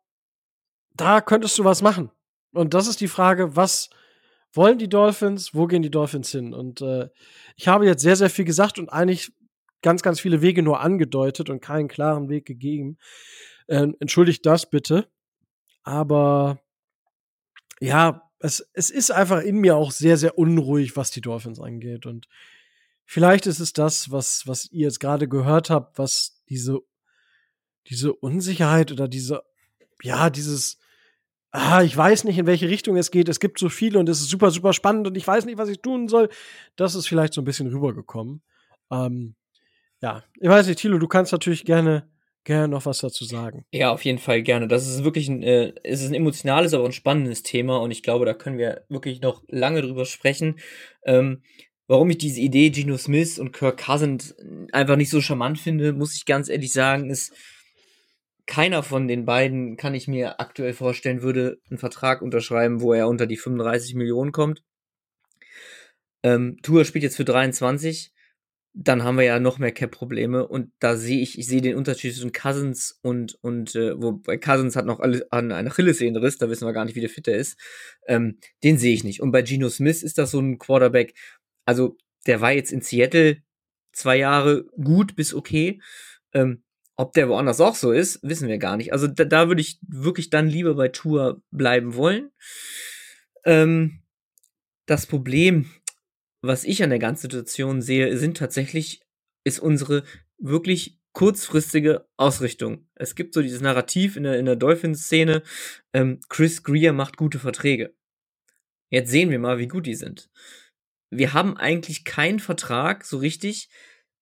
da könntest du was machen. Und das ist die Frage, was wollen die Dolphins, wo gehen die Dolphins hin? Und äh, ich habe jetzt sehr, sehr viel gesagt und eigentlich ganz, ganz viele Wege nur angedeutet und keinen klaren Weg gegeben. Äh, entschuldigt das bitte. Aber ja, es, es ist einfach in mir auch sehr, sehr unruhig, was die Dolphins angeht. Und Vielleicht ist es das, was, was ihr jetzt gerade gehört habt, was diese, diese Unsicherheit oder diese, ja, dieses, ah, ich weiß nicht, in welche Richtung es geht. Es gibt so viele und es ist super, super spannend und ich weiß nicht, was ich tun soll. Das ist vielleicht so ein bisschen rübergekommen. Ähm, ja, ich weiß nicht, Thilo, du kannst natürlich gerne, gerne noch was dazu sagen. Ja, auf jeden Fall gerne. Das ist wirklich ein, äh, es ist ein emotionales, aber ein spannendes Thema und ich glaube, da können wir wirklich noch lange drüber sprechen. Ähm, Warum ich diese Idee Geno Smith und Kirk Cousins einfach nicht so charmant finde, muss ich ganz ehrlich sagen, ist keiner von den beiden kann ich mir aktuell vorstellen, würde einen Vertrag unterschreiben, wo er unter die 35 Millionen kommt. Ähm, Tour spielt jetzt für 23, dann haben wir ja noch mehr Cap-Probleme und da sehe ich, ich sehe den Unterschied zwischen Cousins und, und äh, wobei Cousins hat noch alle, an einer Achillessehnenriss, da wissen wir gar nicht, wie der fit er ist. Ähm, den sehe ich nicht. Und bei Geno Smith ist das so ein Quarterback, also der war jetzt in Seattle zwei Jahre gut bis okay. Ähm, ob der woanders auch so ist, wissen wir gar nicht. Also da, da würde ich wirklich dann lieber bei Tour bleiben wollen. Ähm, das Problem, was ich an der ganzen Situation sehe, sind tatsächlich, ist unsere wirklich kurzfristige Ausrichtung. Es gibt so dieses Narrativ in der, in der Dolphins-Szene, ähm, Chris Greer macht gute Verträge. Jetzt sehen wir mal, wie gut die sind wir haben eigentlich keinen Vertrag so richtig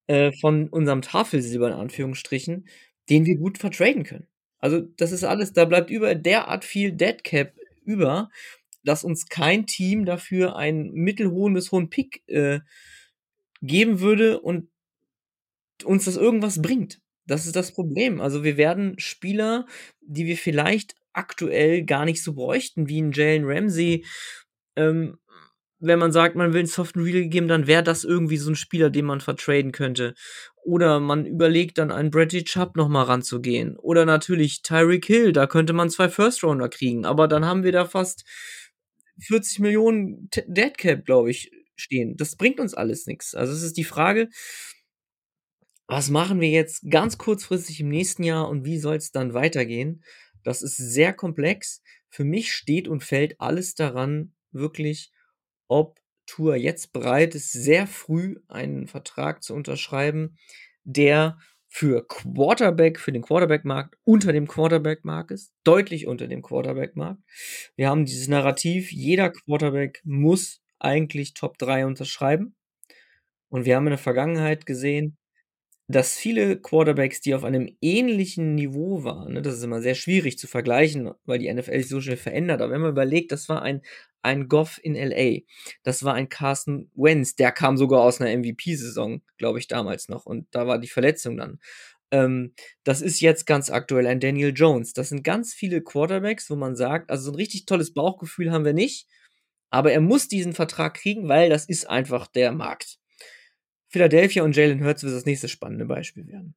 äh, von unserem Tafelsilber in Anführungsstrichen, den wir gut vertraden können. Also das ist alles, da bleibt über derart viel Deadcap über, dass uns kein Team dafür einen mittelhohen bis hohen Pick äh, geben würde und uns das irgendwas bringt. Das ist das Problem. Also wir werden Spieler, die wir vielleicht aktuell gar nicht so bräuchten, wie ein Jalen Ramsey. Ähm, wenn man sagt, man will einen Soft Real geben, dann wäre das irgendwie so ein Spieler, den man vertraden könnte. Oder man überlegt dann einen Bradley Chubb nochmal ranzugehen. Oder natürlich Tyreek Hill, da könnte man zwei First Rounder kriegen. Aber dann haben wir da fast 40 Millionen Dead Cap, glaube ich, stehen. Das bringt uns alles nichts. Also es ist die Frage, was machen wir jetzt ganz kurzfristig im nächsten Jahr und wie soll es dann weitergehen? Das ist sehr komplex. Für mich steht und fällt alles daran, wirklich, ob Tour jetzt bereit ist, sehr früh einen Vertrag zu unterschreiben, der für Quarterback, für den Quarterback-Markt unter dem Quarterback-Markt ist, deutlich unter dem Quarterback-Markt. Wir haben dieses Narrativ, jeder Quarterback muss eigentlich Top 3 unterschreiben. Und wir haben in der Vergangenheit gesehen, dass viele Quarterbacks, die auf einem ähnlichen Niveau waren, ne, das ist immer sehr schwierig zu vergleichen, weil die NFL sich so schnell verändert, aber wenn man überlegt, das war ein, ein Goff in LA, das war ein Carson Wentz, der kam sogar aus einer MVP-Saison, glaube ich, damals noch, und da war die Verletzung dann. Ähm, das ist jetzt ganz aktuell ein Daniel Jones. Das sind ganz viele Quarterbacks, wo man sagt, also so ein richtig tolles Bauchgefühl haben wir nicht, aber er muss diesen Vertrag kriegen, weil das ist einfach der Markt. Philadelphia und Jalen Hurts wird das nächste spannende Beispiel werden.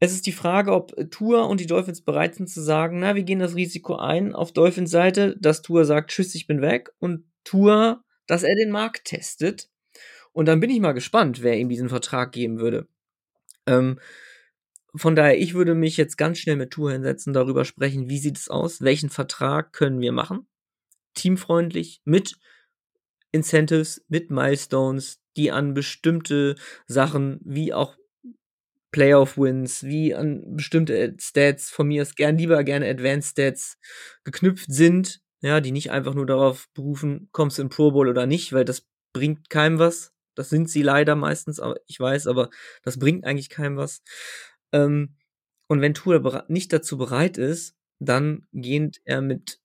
Es ist die Frage, ob Tour und die Dolphins bereit sind zu sagen, na, wir gehen das Risiko ein auf Dolphins Seite, dass Tour sagt, tschüss, ich bin weg und Tour, dass er den Markt testet. Und dann bin ich mal gespannt, wer ihm diesen Vertrag geben würde. Ähm, von daher, ich würde mich jetzt ganz schnell mit Tour hinsetzen, darüber sprechen, wie sieht es aus, welchen Vertrag können wir machen teamfreundlich mit Incentives, mit Milestones, die an bestimmte Sachen wie auch Playoff-Wins, wie an bestimmte Stats von mir ist gern lieber gerne Advanced Stats geknüpft sind, ja, die nicht einfach nur darauf berufen, kommst du in Pro Bowl oder nicht, weil das bringt keinem was. Das sind sie leider meistens, aber ich weiß, aber das bringt eigentlich keinem was. Ähm, und wenn Tour nicht dazu bereit ist, dann geht er mit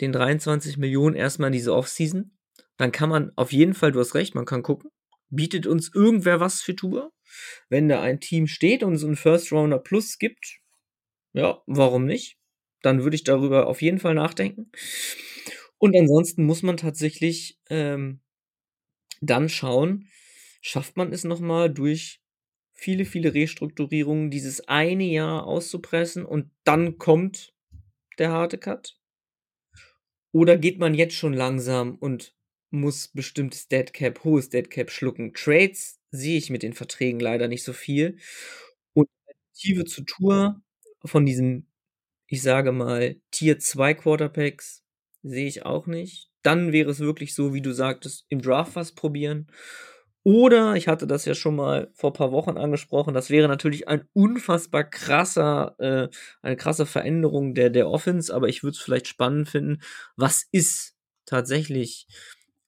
den 23 Millionen erstmal in diese Offseason. Dann kann man auf jeden Fall, du hast recht, man kann gucken, bietet uns irgendwer was für Tour? Wenn da ein Team steht und so ein First Rounder Plus gibt, ja, warum nicht? Dann würde ich darüber auf jeden Fall nachdenken. Und ansonsten muss man tatsächlich ähm, dann schauen, schafft man es nochmal durch viele, viele Restrukturierungen dieses eine Jahr auszupressen und dann kommt der harte Cut? Oder geht man jetzt schon langsam und muss bestimmtes Deadcap, hohes Deadcap schlucken? Trades sehe ich mit den Verträgen leider nicht so viel. Und Alternative zu Tour von diesem, ich sage mal, Tier 2 Quarterbacks sehe ich auch nicht. Dann wäre es wirklich so, wie du sagtest, im Draft was probieren. Oder, ich hatte das ja schon mal vor ein paar Wochen angesprochen, das wäre natürlich ein unfassbar krasser, äh, eine krasse Veränderung der, der Offense, aber ich würde es vielleicht spannend finden, was ist tatsächlich,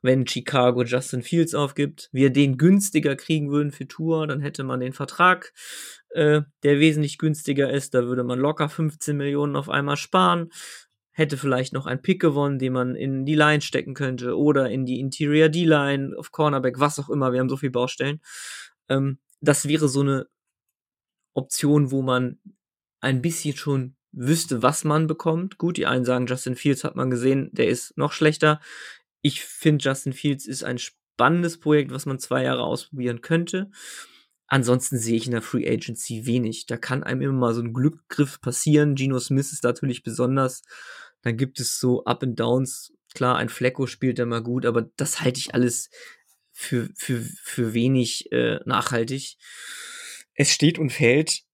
wenn Chicago Justin Fields aufgibt, wir den günstiger kriegen würden für Tour, dann hätte man den Vertrag, äh, der wesentlich günstiger ist, da würde man locker 15 Millionen auf einmal sparen hätte vielleicht noch einen Pick gewonnen, den man in die Line stecken könnte oder in die Interior D-Line, auf Cornerback, was auch immer. Wir haben so viele Baustellen. Ähm, das wäre so eine Option, wo man ein bisschen schon wüsste, was man bekommt. Gut, die einen sagen, Justin Fields hat man gesehen, der ist noch schlechter. Ich finde, Justin Fields ist ein spannendes Projekt, was man zwei Jahre ausprobieren könnte. Ansonsten sehe ich in der Free Agency wenig. Da kann einem immer mal so ein Glückgriff passieren. Geno Smith ist natürlich besonders. Dann gibt es so Up and Downs. Klar, ein Flecko spielt da mal gut, aber das halte ich alles für, für, für wenig äh, nachhaltig. Es steht und fällt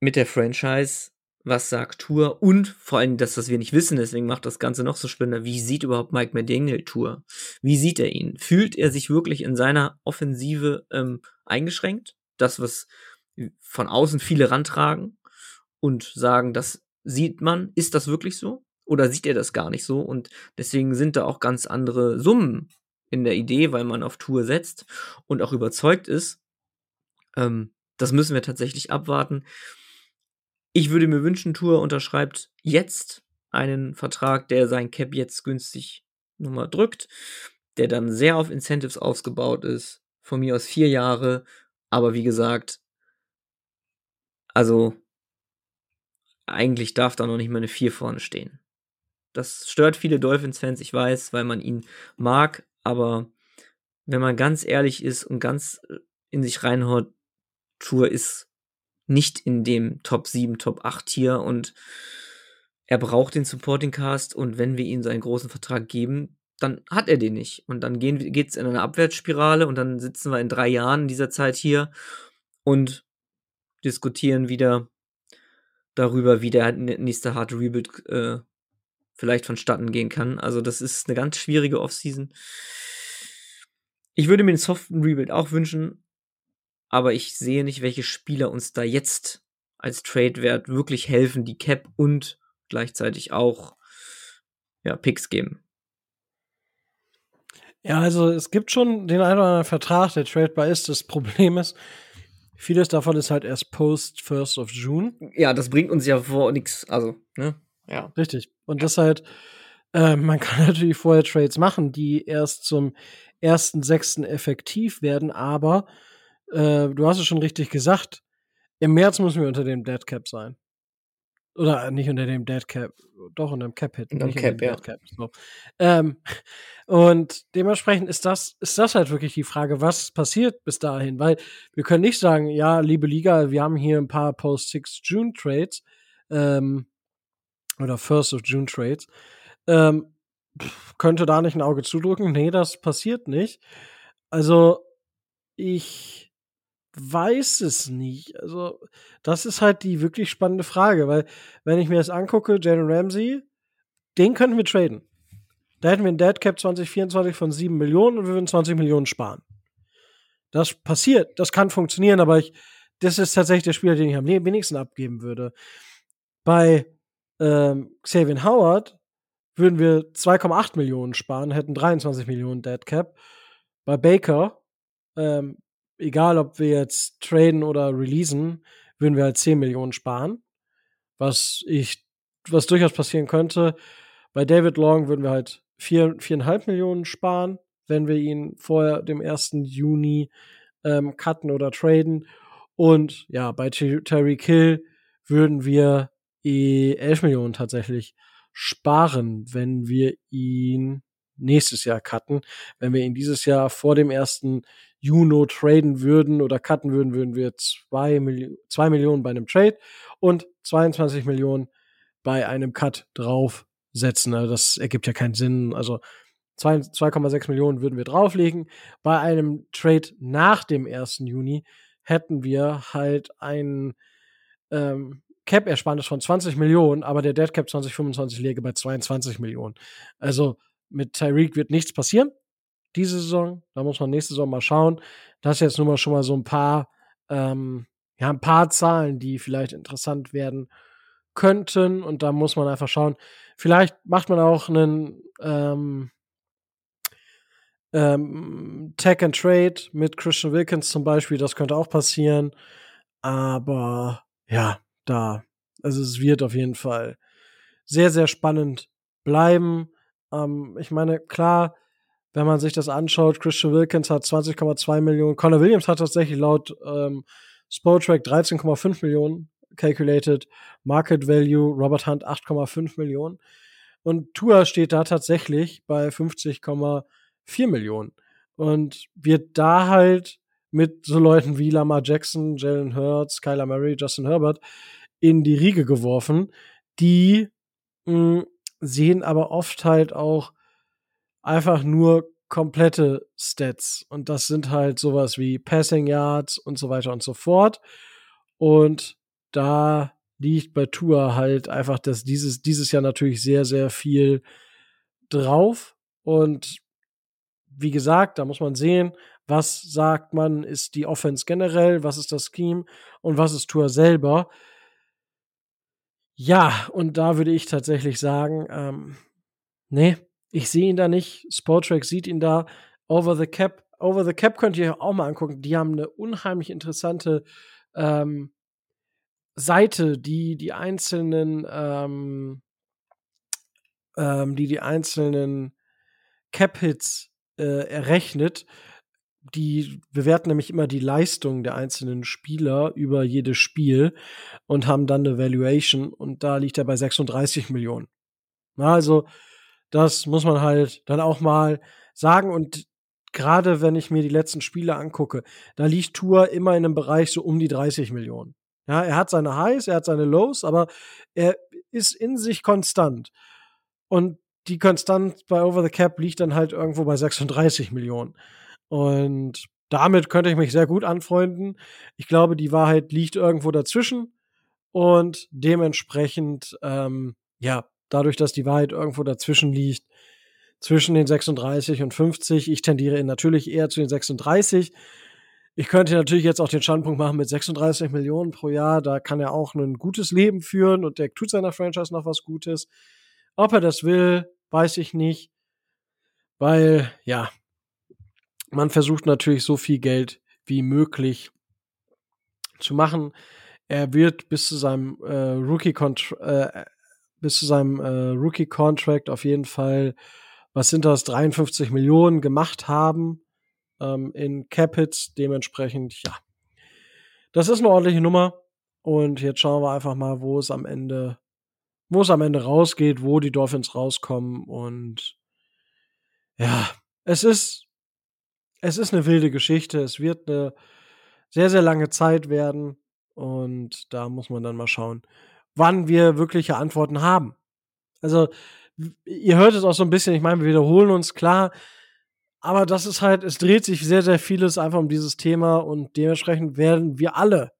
mit der Franchise was sagt Tour und vor allem, dass das wir nicht wissen, deswegen macht das Ganze noch so spannender. Wie sieht überhaupt Mike McDaniel Tour? Wie sieht er ihn? Fühlt er sich wirklich in seiner Offensive ähm, eingeschränkt? Das, was von außen viele rantragen und sagen, das sieht man, ist das wirklich so? Oder sieht er das gar nicht so? Und deswegen sind da auch ganz andere Summen in der Idee, weil man auf Tour setzt und auch überzeugt ist. Ähm, das müssen wir tatsächlich abwarten. Ich würde mir wünschen, Tour unterschreibt jetzt einen Vertrag, der sein Cap jetzt günstig nochmal drückt, der dann sehr auf Incentives ausgebaut ist. Von mir aus vier Jahre. Aber wie gesagt, also eigentlich darf da noch nicht mal eine 4 vorne stehen. Das stört viele Dolphins-Fans, ich weiß, weil man ihn mag, aber wenn man ganz ehrlich ist und ganz äh, in sich reinhaut, Tour ist nicht in dem Top 7, Top 8 hier und er braucht den Supporting Cast und wenn wir ihm seinen großen Vertrag geben, dann hat er den nicht. Und dann geht es in eine Abwärtsspirale und dann sitzen wir in drei Jahren in dieser Zeit hier und diskutieren wieder darüber, wie der nächste harte Rebuild äh, vielleicht vonstatten gehen kann. Also das ist eine ganz schwierige Offseason. Ich würde mir einen soften Rebuild auch wünschen, aber ich sehe nicht, welche Spieler uns da jetzt als Trade-Wert wirklich helfen, die Cap und gleichzeitig auch ja, Picks geben. Ja, also es gibt schon den einen oder anderen Vertrag, der tradebar ist. Das Problem ist, vieles davon ist halt erst post 1st of June. Ja, das bringt uns ja vor nichts. Also, ne? Ja. Richtig. Und das halt, äh, man kann natürlich vorher Trades machen, die erst zum 1.6. effektiv werden, aber äh, du hast es schon richtig gesagt, im März müssen wir unter dem Dead Cap sein. Oder nicht unter dem Dead Cap, doch unter dem Cap Hit. Unter dem Cap, ja. Cap, so. ähm, und dementsprechend ist das, ist das halt wirklich die Frage, was passiert bis dahin? Weil wir können nicht sagen, ja, liebe Liga, wir haben hier ein paar Post-6 June Trades, ähm, oder First of June Trades. Ähm, könnte da nicht ein Auge zudrücken? Nee, das passiert nicht. Also, ich weiß es nicht. Also, das ist halt die wirklich spannende Frage, weil, wenn ich mir das angucke, Jalen Ramsey, den könnten wir traden. Da hätten wir ein Dead Cap 2024 von 7 Millionen und wir würden 20 Millionen sparen. Das passiert, das kann funktionieren, aber ich, das ist tatsächlich der Spieler, den ich am wenigsten abgeben würde. Bei ähm, Xavier Howard würden wir 2,8 Millionen sparen, hätten 23 Millionen Dead Cap. Bei Baker, ähm, egal ob wir jetzt traden oder releasen, würden wir halt 10 Millionen sparen. Was ich, was durchaus passieren könnte. Bei David Long würden wir halt 4, 4,5 Millionen sparen, wenn wir ihn vor dem 1. Juni ähm, cutten oder traden. Und ja, bei Terry Kill würden wir 11 Millionen tatsächlich sparen, wenn wir ihn nächstes Jahr cutten. Wenn wir ihn dieses Jahr vor dem ersten Juno traden würden oder cutten würden, würden wir 2 Millionen, 2 Millionen bei einem Trade und 22 Millionen bei einem Cut draufsetzen. Also das ergibt ja keinen Sinn. Also 2,6 Millionen würden wir drauflegen. Bei einem Trade nach dem 1. Juni hätten wir halt einen ähm, Cap-Ersparnis von 20 Millionen, aber der Dead Cap 2025 läge bei 22 Millionen. Also mit Tyreek wird nichts passieren diese Saison. Da muss man nächste Saison mal schauen. Das ist jetzt nur mal schon mal so ein paar, ähm, ja, ein paar Zahlen, die vielleicht interessant werden könnten. Und da muss man einfach schauen. Vielleicht macht man auch einen ähm, ähm, Tech and Trade mit Christian Wilkins zum Beispiel. Das könnte auch passieren. Aber ja, da. Also es wird auf jeden Fall sehr, sehr spannend bleiben. Ähm, ich meine, klar, wenn man sich das anschaut, Christian Wilkins hat 20,2 Millionen, Connor Williams hat tatsächlich laut ähm, Spotrack 13,5 Millionen calculated, Market Value, Robert Hunt 8,5 Millionen und Tua steht da tatsächlich bei 50,4 Millionen und wird da halt mit so Leuten wie Lamar Jackson, Jalen Hurts, Kyler Murray, Justin Herbert in die Riege geworfen. Die mh, hm, sehen aber oft halt auch einfach nur komplette Stats. Und das sind halt sowas wie Passing Yards und so weiter und so fort. Und da liegt bei Tour halt einfach dass dieses, dieses Jahr natürlich sehr, sehr viel drauf. Und wie gesagt, da muss man sehen, was sagt man, ist die Offense generell, was ist das Scheme und was ist Tour selber. Ja, und da würde ich tatsächlich sagen, ähm, nee, ich sehe ihn da nicht. Sportrack sieht ihn da. Over the Cap. Over the Cap könnt ihr auch mal angucken. Die haben eine unheimlich interessante ähm, Seite, die die einzelnen, ähm, ähm, die die einzelnen Cap-Hits äh, errechnet. Die bewerten nämlich immer die Leistung der einzelnen Spieler über jedes Spiel und haben dann eine Valuation und da liegt er bei 36 Millionen. Also, das muss man halt dann auch mal sagen und gerade wenn ich mir die letzten Spiele angucke, da liegt Tour immer in einem Bereich so um die 30 Millionen. Ja, er hat seine Highs, er hat seine Lows, aber er ist in sich konstant. Und die Konstant bei Over the Cap liegt dann halt irgendwo bei 36 Millionen. Und damit könnte ich mich sehr gut anfreunden. Ich glaube, die Wahrheit liegt irgendwo dazwischen. Und dementsprechend, ähm, ja, dadurch, dass die Wahrheit irgendwo dazwischen liegt, zwischen den 36 und 50, ich tendiere natürlich eher zu den 36. Ich könnte natürlich jetzt auch den Standpunkt machen mit 36 Millionen pro Jahr. Da kann er auch ein gutes Leben führen und der tut seiner Franchise noch was Gutes. Ob er das will, weiß ich nicht. Weil, ja, man versucht natürlich so viel Geld wie möglich zu machen. Er wird bis zu seinem äh, Rookie äh, bis zu seinem äh, Rookie Contract auf jeden Fall, was sind das, 53 Millionen gemacht haben ähm, in Capits. Dementsprechend, ja, das ist eine ordentliche Nummer. Und jetzt schauen wir einfach mal, wo es am Ende, wo es am Ende rausgeht, wo die Dolphins rauskommen. Und ja, es ist, es ist eine wilde Geschichte. Es wird eine sehr, sehr lange Zeit werden. Und da muss man dann mal schauen, wann wir wirkliche Antworten haben. Also, ihr hört es auch so ein bisschen, ich meine, wir wiederholen uns, klar, aber das ist halt, es dreht sich sehr, sehr vieles einfach um dieses Thema und dementsprechend werden wir alle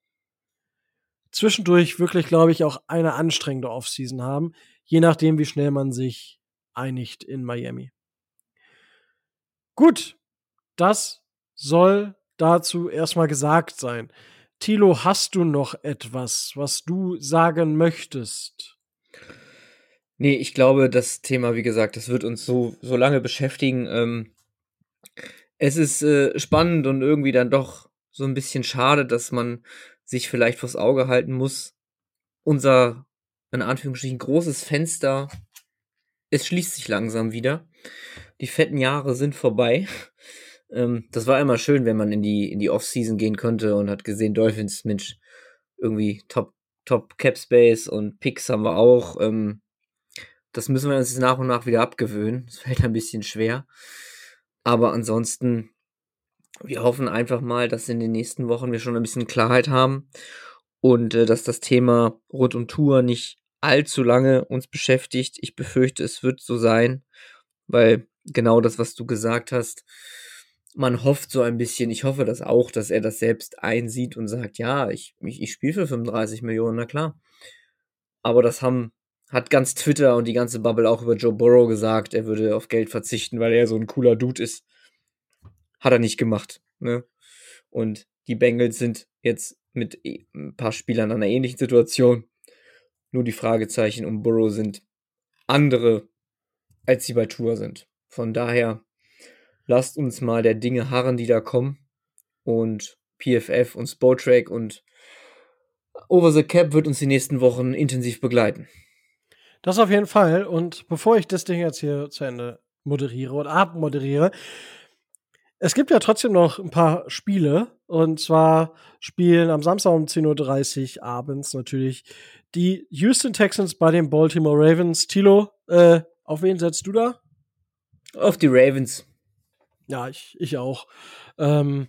zwischendurch wirklich, glaube ich, auch eine anstrengende Offseason haben, je nachdem, wie schnell man sich einigt in Miami. Gut, das soll dazu erstmal gesagt sein. Tilo, hast du noch etwas, was du sagen möchtest? Nee, ich glaube, das Thema, wie gesagt, das wird uns so, so lange beschäftigen. Ähm, es ist äh, spannend und irgendwie dann doch so ein bisschen schade, dass man sich vielleicht vors Auge halten muss. Unser, in Anführungsstrichen, großes Fenster, es schließt sich langsam wieder. Die fetten Jahre sind vorbei. Ähm, das war immer schön, wenn man in die, in die Off-Season gehen konnte und hat gesehen, Dolphins, Mensch, irgendwie Top, Top Cap Space und Picks haben wir auch. Ähm, das müssen wir uns nach und nach wieder abgewöhnen. Das fällt ein bisschen schwer. Aber ansonsten, wir hoffen einfach mal, dass in den nächsten Wochen wir schon ein bisschen Klarheit haben und äh, dass das Thema rund um Tour nicht allzu lange uns beschäftigt. Ich befürchte, es wird so sein, weil genau das, was du gesagt hast, man hofft so ein bisschen, ich hoffe das auch, dass er das selbst einsieht und sagt, ja, ich, ich, ich spiele für 35 Millionen, na klar. Aber das haben hat ganz Twitter und die ganze Bubble auch über Joe Burrow gesagt, er würde auf Geld verzichten, weil er so ein cooler Dude ist. Hat er nicht gemacht. Ne? Und die Bengals sind jetzt mit e, ein paar Spielern in einer ähnlichen Situation. Nur die Fragezeichen um Burrow sind andere, als sie bei Tour sind. Von daher lasst uns mal der Dinge harren, die da kommen. Und PFF und Spotrack und Over the Cap wird uns die nächsten Wochen intensiv begleiten. Das auf jeden Fall. Und bevor ich das Ding jetzt hier zu Ende moderiere oder abmoderiere, es gibt ja trotzdem noch ein paar Spiele. Und zwar spielen am Samstag um 10.30 Uhr abends natürlich die Houston Texans bei den Baltimore Ravens. Tilo, äh, auf wen setzt du da? Auf die Ravens. Ja, ich, ich auch. Ähm,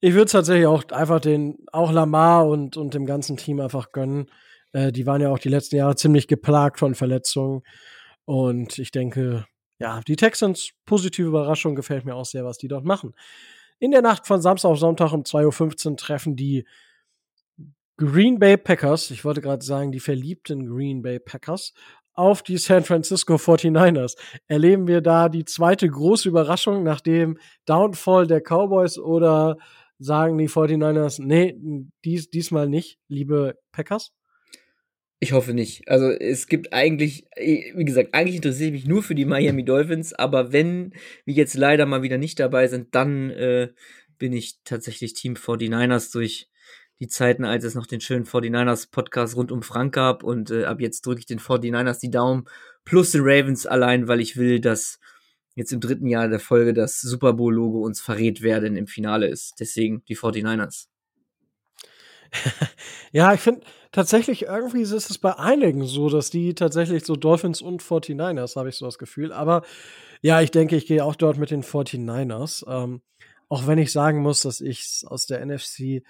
ich würde tatsächlich auch einfach den, auch Lamar und, und dem ganzen Team einfach gönnen. Äh, die waren ja auch die letzten Jahre ziemlich geplagt von Verletzungen. Und ich denke, ja, die Texans, positive Überraschung, gefällt mir auch sehr, was die dort machen. In der Nacht von Samstag auf Sonntag um 2.15 Uhr treffen die Green Bay Packers, ich wollte gerade sagen, die verliebten Green Bay Packers, auf die San Francisco 49ers. Erleben wir da die zweite große Überraschung nach dem Downfall der Cowboys oder sagen die 49ers, nee, dies, diesmal nicht, liebe Packers? Ich hoffe nicht. Also es gibt eigentlich, wie gesagt, eigentlich interessiere ich mich nur für die Miami Dolphins, aber wenn wir jetzt leider mal wieder nicht dabei sind, dann äh, bin ich tatsächlich Team 49ers durch die Zeiten, als es noch den schönen 49ers Podcast rund um Frank gab und äh, ab jetzt drücke ich den 49ers die Daumen plus den Ravens allein, weil ich will, dass jetzt im dritten Jahr der Folge das Super Bowl-Logo uns verrät, wer denn im Finale ist. Deswegen die 49ers. ja, ich finde tatsächlich irgendwie ist es bei einigen so, dass die tatsächlich so Dolphins und 49ers, habe ich so das Gefühl. Aber ja, ich denke, ich gehe auch dort mit den 49ers. Ähm, auch wenn ich sagen muss, dass ich aus der NFC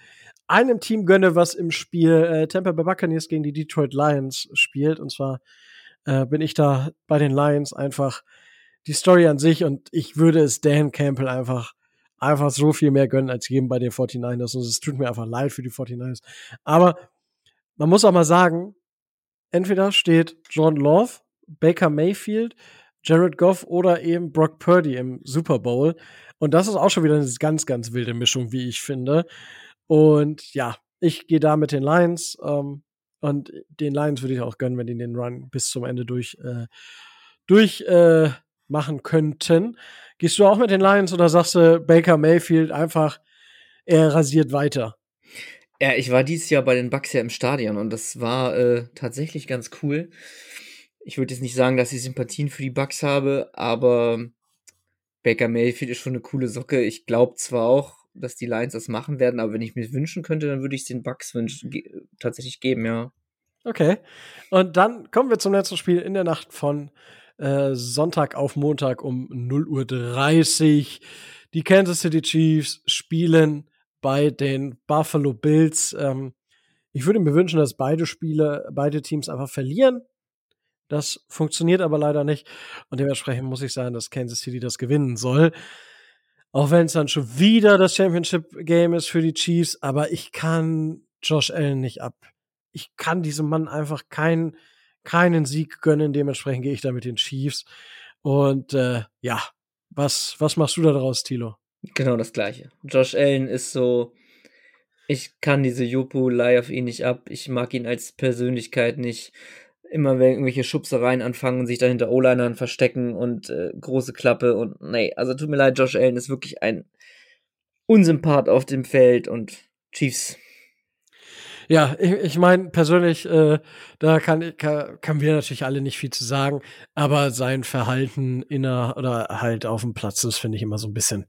einem Team gönne, was im Spiel äh, Tampa Bay Buccaneers gegen die Detroit Lions spielt. Und zwar äh, bin ich da bei den Lions einfach die Story an sich und ich würde es Dan Campbell einfach einfach so viel mehr gönnen als jedem bei den 49ers. Und es tut mir einfach leid für die 49ers. Aber man muss auch mal sagen, entweder steht John Love, Baker Mayfield, Jared Goff oder eben Brock Purdy im Super Bowl. Und das ist auch schon wieder eine ganz, ganz wilde Mischung, wie ich finde. Und ja, ich gehe da mit den Lions. Ähm, und den Lions würde ich auch gönnen, wenn die den Run bis zum Ende durch, äh, durch äh, machen könnten. Gehst du auch mit den Lions oder sagst du Baker Mayfield einfach, er rasiert weiter? Ja, ich war dieses Jahr bei den Bucks ja im Stadion und das war äh, tatsächlich ganz cool. Ich würde jetzt nicht sagen, dass ich Sympathien für die Bucks habe, aber Baker Mayfield ist schon eine coole Socke. Ich glaube zwar auch, dass die Lions das machen werden, aber wenn ich mir wünschen könnte, dann würde ich es den Bucks wünschen, ge tatsächlich geben, ja. Okay. Und dann kommen wir zum letzten Spiel in der Nacht von äh, Sonntag auf Montag um 0.30 Uhr. Die Kansas City Chiefs spielen bei den Buffalo Bills. Ähm, ich würde mir wünschen, dass beide Spiele, beide Teams einfach verlieren. Das funktioniert aber leider nicht. Und dementsprechend muss ich sagen, dass Kansas City das gewinnen soll. Auch wenn es dann schon wieder das Championship Game ist für die Chiefs. Aber ich kann Josh Allen nicht ab. Ich kann diesem Mann einfach keinen keinen Sieg gönnen. Dementsprechend gehe ich da mit den Chiefs. Und äh, ja, was, was machst du da draus, Tilo? Genau das gleiche. Josh Allen ist so, ich kann diese Jopo-Lei auf ihn nicht ab. Ich mag ihn als Persönlichkeit nicht. Immer irgendwelche Schubsereien anfangen und sich dahinter O-Linern verstecken und äh, große Klappe und nee, also tut mir leid, Josh Allen ist wirklich ein Unsympath auf dem Feld und Chiefs ja, ich, ich meine, persönlich, äh, da kann, kann, kann wir natürlich alle nicht viel zu sagen, aber sein Verhalten inner oder halt auf dem Platz, das finde ich immer so ein bisschen,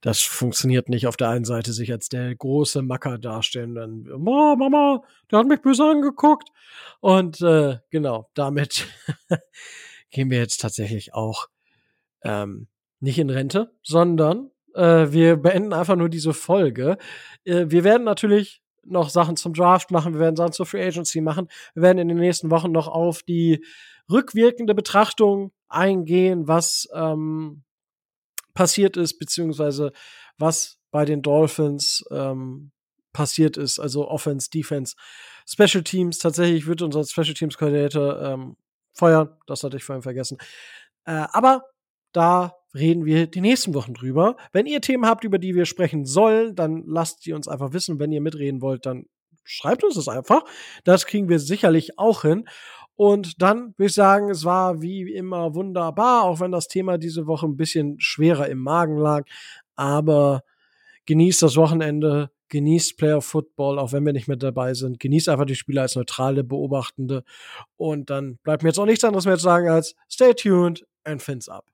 das funktioniert nicht auf der einen Seite, sich als der große Macker darstellen, dann, Mama, Mama, der hat mich böse angeguckt. Und äh, genau, damit gehen wir jetzt tatsächlich auch ähm, nicht in Rente, sondern äh, wir beenden einfach nur diese Folge. Äh, wir werden natürlich noch Sachen zum Draft machen, wir werden Sachen zur Free Agency machen. Wir werden in den nächsten Wochen noch auf die rückwirkende Betrachtung eingehen, was ähm, passiert ist, beziehungsweise was bei den Dolphins ähm, passiert ist, also Offense, Defense, Special Teams. Tatsächlich wird unser Special Teams Koordinator ähm, feuern, das hatte ich vorhin vergessen. Äh, aber da reden wir die nächsten Wochen drüber. Wenn ihr Themen habt, über die wir sprechen sollen, dann lasst sie uns einfach wissen. Wenn ihr mitreden wollt, dann schreibt uns das einfach. Das kriegen wir sicherlich auch hin. Und dann würde ich sagen, es war wie immer wunderbar, auch wenn das Thema diese Woche ein bisschen schwerer im Magen lag. Aber genießt das Wochenende, genießt Player Football, auch wenn wir nicht mehr dabei sind. Genießt einfach die Spiele als neutrale Beobachtende. Und dann bleibt mir jetzt auch nichts anderes mehr zu sagen als stay tuned and fins up.